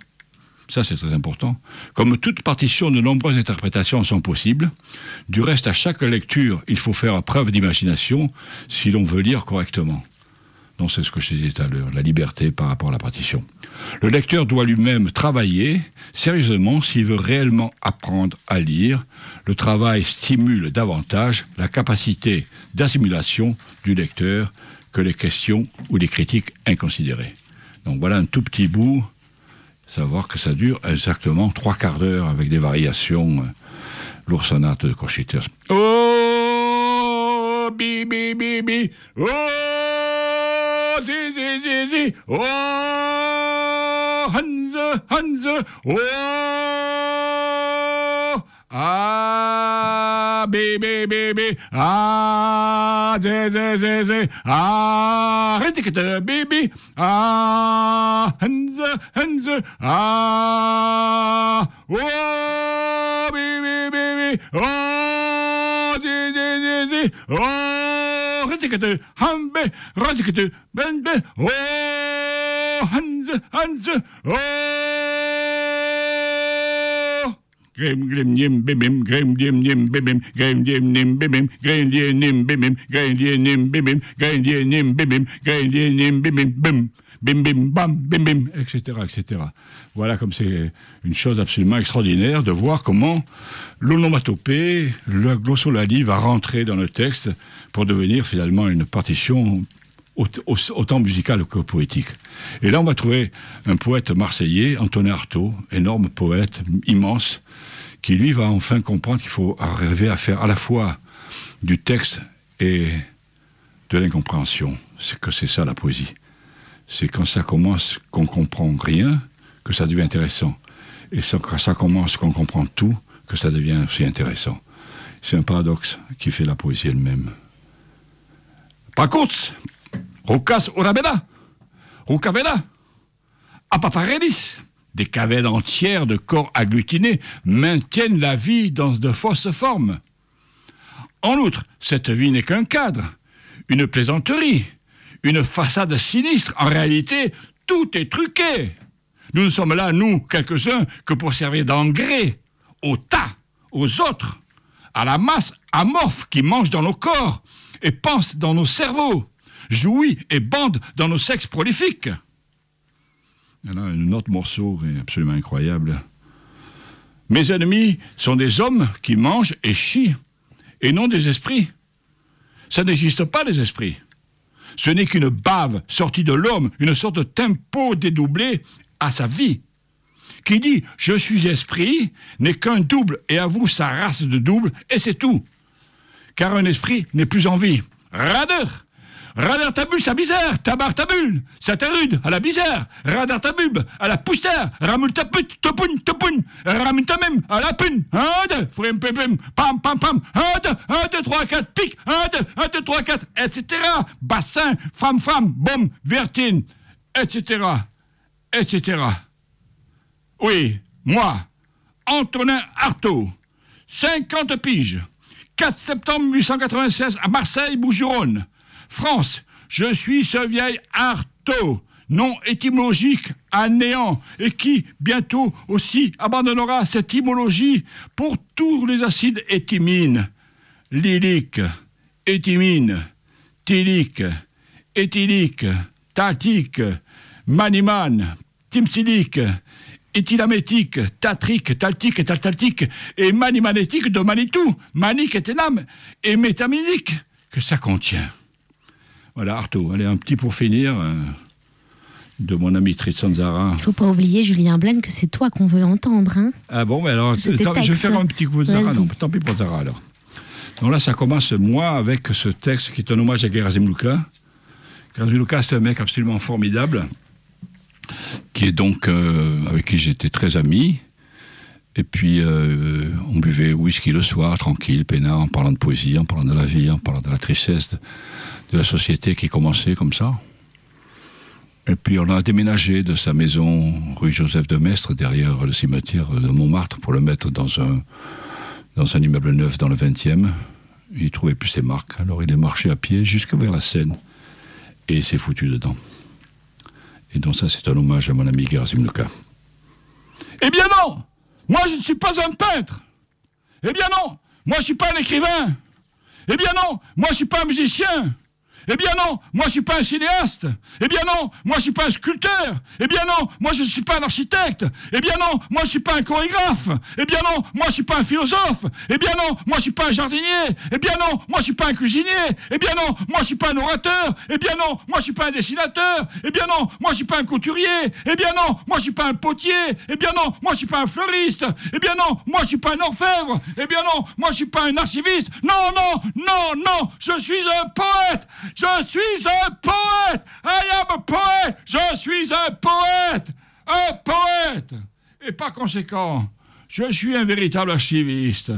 Ça, c'est très important. Comme toute partition, de nombreuses interprétations sont possibles. Du reste, à chaque lecture, il faut faire preuve d'imagination si l'on veut lire correctement. Donc, c'est ce que je disais tout à l'heure, la liberté par rapport à la partition. Le lecteur doit lui-même travailler sérieusement s'il veut réellement apprendre à lire. Le travail stimule davantage la capacité d'assimilation du lecteur que les questions ou les critiques inconsidérées. Donc voilà un tout petit bout savoir que ça dure exactement trois quarts d'heure avec des variations. Euh, L'oursonate de Conchiters. Oh, bi, bi. Oh, zi, zi, zi, zi. Oh, Hans, Hans. Oh, ah, bé, bé, bé, bé. Ah, zi, zi, zi, zi. Ah, restez que de bébé. Ah, Hans, Hans. Ah, oh, bébé, bébé. Oh, zi, zi, zi, zi. Oh, restez que de Hambe, restez que de Ben, ben. Oh, Hans, Hans. Oh. Grim grim nim bimim, grim dim nim bimim, grim dim nim bimim, grim dim nim bimim, grim dim nim bimim, grim dim nim bimim, grim dim nim bimim, bim, bim bim bam, bim bim, etc., etc. Voilà comme c'est une chose absolument extraordinaire de voir comment l'onomatopée, le glossolalie va rentrer dans le texte pour devenir finalement une partition autant musicale que poétique. Et là, on va trouver un poète marseillais, Antonin Artaud, énorme poète, immense, qui lui va enfin comprendre qu'il faut arriver à faire à la fois du texte et de l'incompréhension. C'est que c'est ça la poésie. C'est quand ça commence qu'on comprend rien que ça devient intéressant. Et quand ça commence qu'on comprend tout que ça devient aussi intéressant. C'est un paradoxe qui fait la poésie elle-même. Par contre, Rucas Urabeda, Rucaveda, Apaparedis, des cavelles entières de corps agglutinés maintiennent la vie dans de fausses formes. En outre, cette vie n'est qu'un cadre, une plaisanterie, une façade sinistre. En réalité, tout est truqué. Nous ne sommes là, nous, quelques-uns, que pour servir d'engrais au tas, aux autres, à la masse amorphe qui mange dans nos corps et pense dans nos cerveaux, jouit et bande dans nos sexes prolifiques. Un autre morceau est absolument incroyable. Mes ennemis sont des hommes qui mangent et chient, et non des esprits. Ça n'existe pas, les esprits. Ce n'est qu'une bave sortie de l'homme, une sorte de tempo dédoublé à sa vie. Qui dit je suis esprit n'est qu'un double et avoue sa race de double, et c'est tout. Car un esprit n'est plus en vie. Radeur. Radar tabus à bizarre, tabar tabule, rude à la bizarre, radar tabub à la poussière, ramul taput, topun, topun, ramul tamem à la pune, un, deux, frim, pim, pam, pam, pam, un, deux, un, deux, trois, quatre, pique, un, deux, un, deux, trois, quatre, etc. Bassin, femme, femme, bombe, vertine, etc. etc. Oui, moi, Antonin Artaud, 50 piges, 4 septembre 1896 à Marseille, Bougeronne. France, je suis ce vieil Artaud, nom étymologique à néant, et qui bientôt aussi abandonnera cette étymologie pour tous les acides éthymines, lylique, éthymine, tylique, éthylique, tatique, manimane, timsilique, éthylamétique, tatrique, taltique, taltaltique, et manimanétique de Manitou, manique et ténam, et métaminique que ça contient. Voilà, Artaud. Allez, un petit pour finir. Euh, de mon ami Tritsanzara. Il faut pas oublier, Julien Blaine, que c'est toi qu'on veut entendre. Hein ah bon, mais alors, je vais faire un petit coup de Zara. Non, tant pis pour Zara alors. Donc là, ça commence, moi, avec ce texte qui est un hommage à Gerasim Luka. Gerasim Luka, c'est un mec absolument formidable, qui est donc, euh, avec qui j'étais très ami. Et puis, euh, on buvait whisky le soir, tranquille, peinard, en parlant de poésie, en parlant de la vie, en parlant de la tristesse, de la société qui commençait comme ça. Et puis on a déménagé de sa maison rue Joseph de Maistre, derrière le cimetière de Montmartre, pour le mettre dans un, dans un immeuble neuf dans le 20e. Il trouvait plus ses marques, alors il est marché à pied jusque vers la Seine. Et s'est foutu dedans. Et donc ça, c'est un hommage à mon ami Gerasim Luka. Eh bien non! Moi, je ne suis pas un peintre! Eh bien non! Moi, je ne suis pas un écrivain! Eh bien non! Moi, je ne suis pas un musicien eh bien non, moi je suis pas un cinéaste. Eh bien non, moi je suis pas un sculpteur. Eh bien non, moi je suis pas un architecte. Eh bien non, moi je suis pas un chorégraphe. Eh bien non, moi je suis pas un philosophe. Eh bien non, moi je suis pas un jardinier. Eh bien non, moi je suis pas un cuisinier. Eh bien non, moi je suis pas un orateur. Eh bien non, moi je suis pas un dessinateur. Eh bien non, moi je suis pas un couturier. Eh bien non, moi je suis pas un potier. Eh bien non, moi je suis pas un fleuriste. Eh bien non, moi je suis pas un orfèvre. Eh bien non, moi je suis pas un archiviste. Non, non, non, non, je suis un poète. Je suis un poète. I am a poet. Je suis un poète. Un poète. Et par conséquent, je suis un véritable archiviste,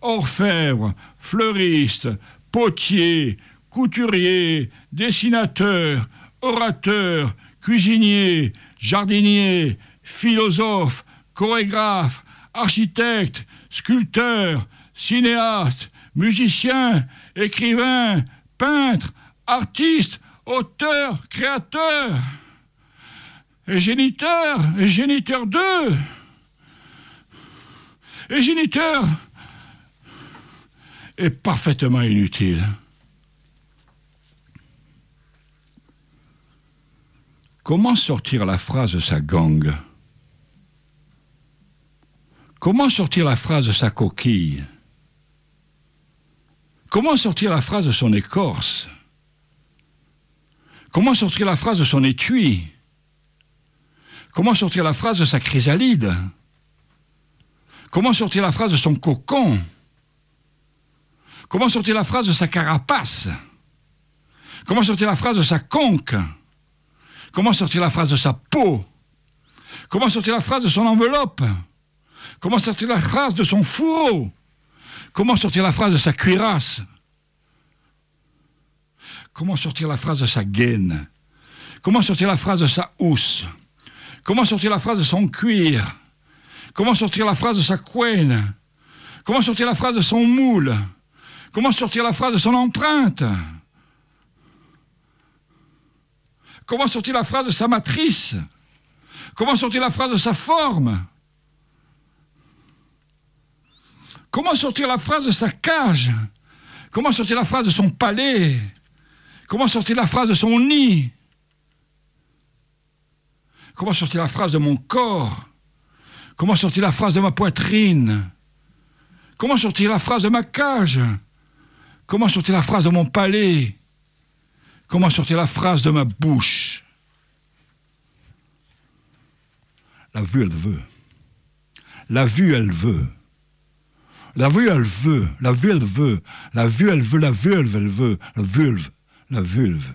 orfèvre, fleuriste, potier, couturier, dessinateur, orateur, cuisinier, jardinier, philosophe, chorégraphe, architecte, sculpteur, cinéaste, musicien, écrivain, peintre, artiste, auteur, créateur, et géniteur, et géniteur d'eux, et géniteur est parfaitement inutile. Comment sortir la phrase de sa gangue? Comment sortir la phrase de sa coquille? Comment sortir la phrase de son écorce? Comment sortir la phrase de son étui? Comment sortir la phrase de sa chrysalide? Comment sortir la phrase de son cocon? Comment sortir la phrase de sa carapace? Comment sortir la phrase de sa conque? Comment sortir la phrase de sa peau? Comment sortir la phrase de son enveloppe? Comment sortir la phrase de son fourreau? Comment sortir la phrase de sa cuirasse? Comment sortir la phrase de sa gaine Comment sortir la phrase de sa housse Comment sortir la phrase de son cuir Comment sortir la phrase de sa couenne Comment sortir la phrase de son moule Comment sortir la phrase de son empreinte Comment sortir la phrase de sa matrice Comment sortir la phrase de sa forme Comment sortir la phrase de sa cage Comment sortir la phrase de son palais Comment sortir la phrase de son nid? Comment sortir la phrase de mon corps? Comment sortir la phrase de ma poitrine? Comment sortir la phrase de ma cage? Comment sortir la phrase de mon palais? Comment sortir la phrase de ma bouche? La vue, elle veut. La vue, elle veut. La vue, elle veut. La vue, elle veut. La vue, elle veut. La vue, elle veut. Elle veut. La vulve.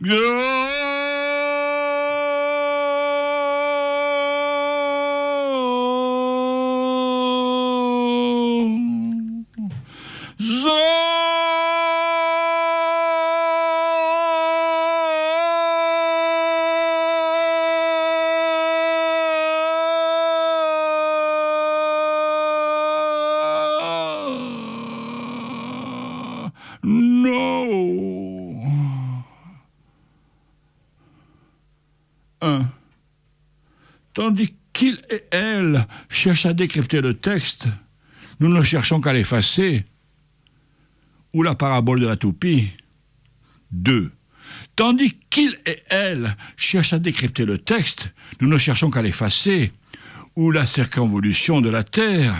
Non. Un. Tandis qu'il et elle cherchent à décrypter le texte, nous ne cherchons qu'à l'effacer. Ou la parabole de la toupie. Deux. Tandis qu'il et elle cherchent à décrypter le texte, nous ne cherchons qu'à l'effacer. Ou la circonvolution de la Terre.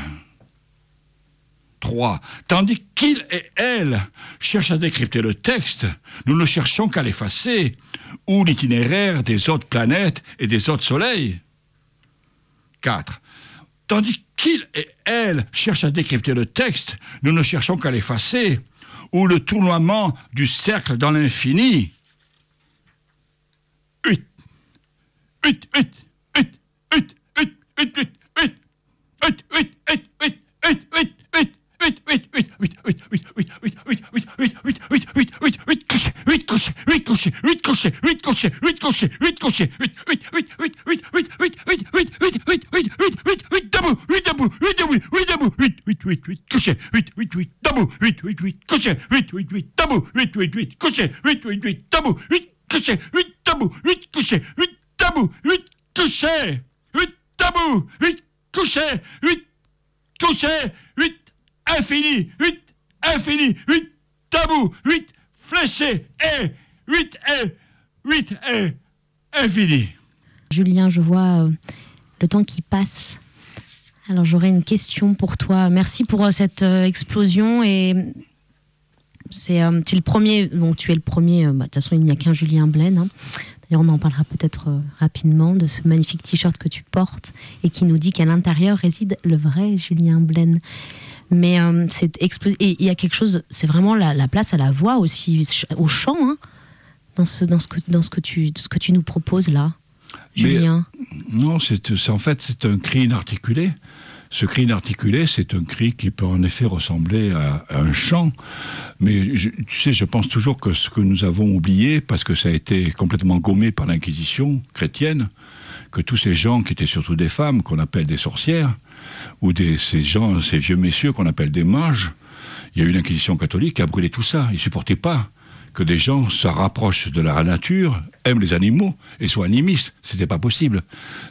3. Tandis qu'il et elle cherchent à décrypter le texte, nous ne cherchons qu'à l'effacer, ou l'itinéraire des autres planètes et des autres soleils. 4. Tandis qu'il et elle cherchent à décrypter le texte, nous ne cherchons qu'à l'effacer, ou le tournoiement du cercle dans l'infini. 8. 8, 8, 8, 8, 8, 8, 8, 8, 8, 8, 8, 8, 8, 8, 8, 8, 8, 8, 8, 8, 8, 8, 8, 8, 8, 8, 8, 8, 8, 8, couchés, 8 couchés, 8 couchés, 8 couchés, 8 couchés, 8 couchés, 8 couchés, 8, 8, 8, 8, 8, 8, 8, 8, 8, 8, 8, 8, 8, 8, 8, debout, 8 debout, 8 debout, 8 debout, 8, 8, 8, 8, couchés, 8, 8, 8, debout, 8, 8, 8, couchés, 8, 8, 8, debout, 8, 8, 8, couchés, 8, 8, 8, debout, 8 couchés, 8 debout, 8 couchés, 8 debout, 8 couchés, 8 debout, 8 couchés, 8 couchés, 8 infini, 8 infini, 8 tabou, 8 fléché, et 8 et 8 et infini. Julien, je vois euh, le temps qui passe. Alors j'aurais une question pour toi. Merci pour euh, cette euh, explosion et c'est tu es le premier. Bon, tu es le premier. bah, De toute façon, il n'y a qu'un Julien Blaine. hein. Et on en parlera peut-être rapidement de ce magnifique t-shirt que tu portes et qui nous dit qu'à l'intérieur réside le vrai Julien Blaine. Mais euh, c'est explosé. Et il y a quelque chose, c'est vraiment la, la place à la voix aussi, au chant, hein, dans, ce, dans, ce que, dans ce, que tu, ce que tu nous proposes là, Mais- Julien. Non, c'est c'est- en fait c'est un cri inarticulé. Ce cri inarticulé, c'est un cri qui peut en effet ressembler à, à un chant. Mais je- tu sais, je pense toujours que ce que nous avons oublié, parce que ça a été complètement gommé par l'Inquisition chrétienne, que tous ces gens qui étaient surtout des femmes, qu'on appelle des sorcières, ou ces gens, ces vieux messieurs qu'on appelle des mages, il y a eu l'Inquisition catholique qui a brûlé tout ça. Ils supportaient pas que des gens se rapprochent de la nature, aiment les animaux et soient animistes. C'était pas possible.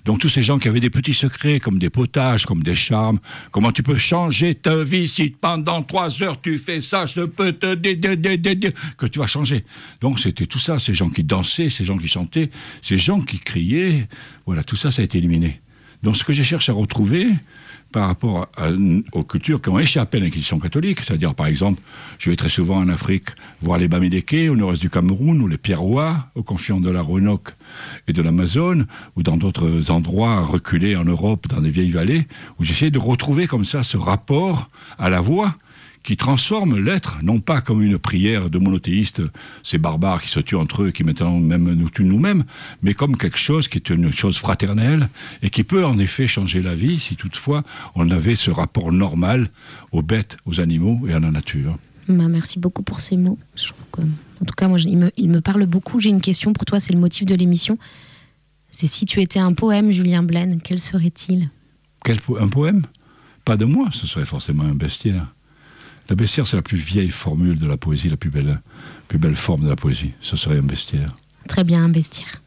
Donc tous ces gens qui avaient des petits secrets, comme des potages, comme des charmes, comment tu peux changer ta vie si pendant trois heures tu fais ça, je peux te dire que tu vas changer. Donc c'était tout ça, ces gens qui dansaient, ces gens qui chantaient, ces gens qui criaient. Voilà, tout ça, ça a été éliminé. Donc ce que je cherche à retrouver, par rapport aux cultures qui ont échappé à l'Inquisition catholique. C'est-à-dire, par exemple, je vais très souvent en Afrique voir les Bamileke au nord-est du Cameroun, ou les Pierrois, aux confluents de la Rhône et de l'Amazone, ou dans d'autres endroits reculés en Europe, dans des vieilles vallées, où j'essaie de retrouver comme ça ce rapport à la voix qui transforme l'être, non pas comme une prière de monothéistes, ces barbares qui se tuent entre eux, qui maintenant même nous tuent nous-mêmes, mais comme quelque chose qui est une chose fraternelle et qui peut en effet changer la vie si toutefois on avait ce rapport normal aux bêtes, aux animaux et à la nature. Bah, merci beaucoup pour ces mots. Je trouve que- en tout cas, moi, je- il me, il me parle beaucoup. J'ai une question pour toi, c'est le motif de l'émission. C'est si tu étais un poème, Julien Blaine, quel serait-il? Quel un poème? Pas de moi, ce serait forcément un bestiaire. La bestiaire, c'est la plus vieille formule de la poésie, la plus belle, plus belle forme de la poésie. Ce serait un bestiaire. Très bien, un bestiaire.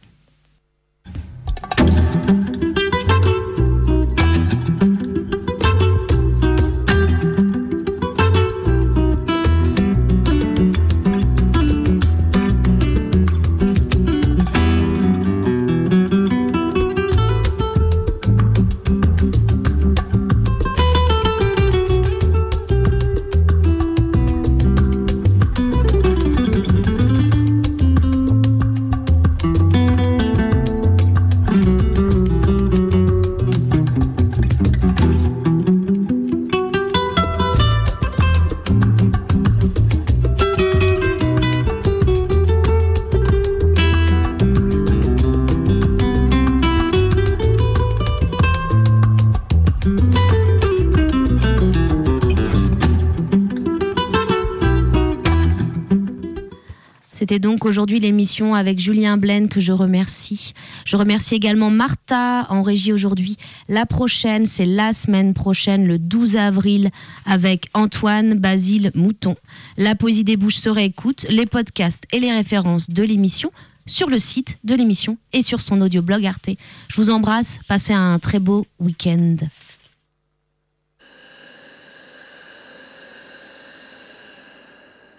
C'était donc aujourd'hui l'émission avec Julien Blaine que je remercie. Je remercie également Martha en régie aujourd'hui. La prochaine, c'est la semaine prochaine, le 12 avril, avec Antoine Basile Mouton. La poésie des bouches se réécoute, les podcasts et les références de l'émission sur le site de l'émission et sur son audioblog Arte. Je vous embrasse, passez un très beau week-end.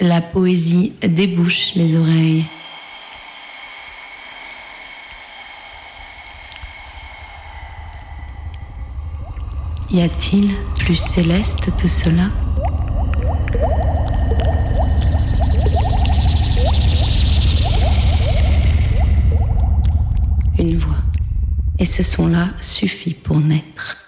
La poésie débouche les oreilles. Y a-t-il plus céleste que cela? Une voix. Et ce son-là suffit pour naître.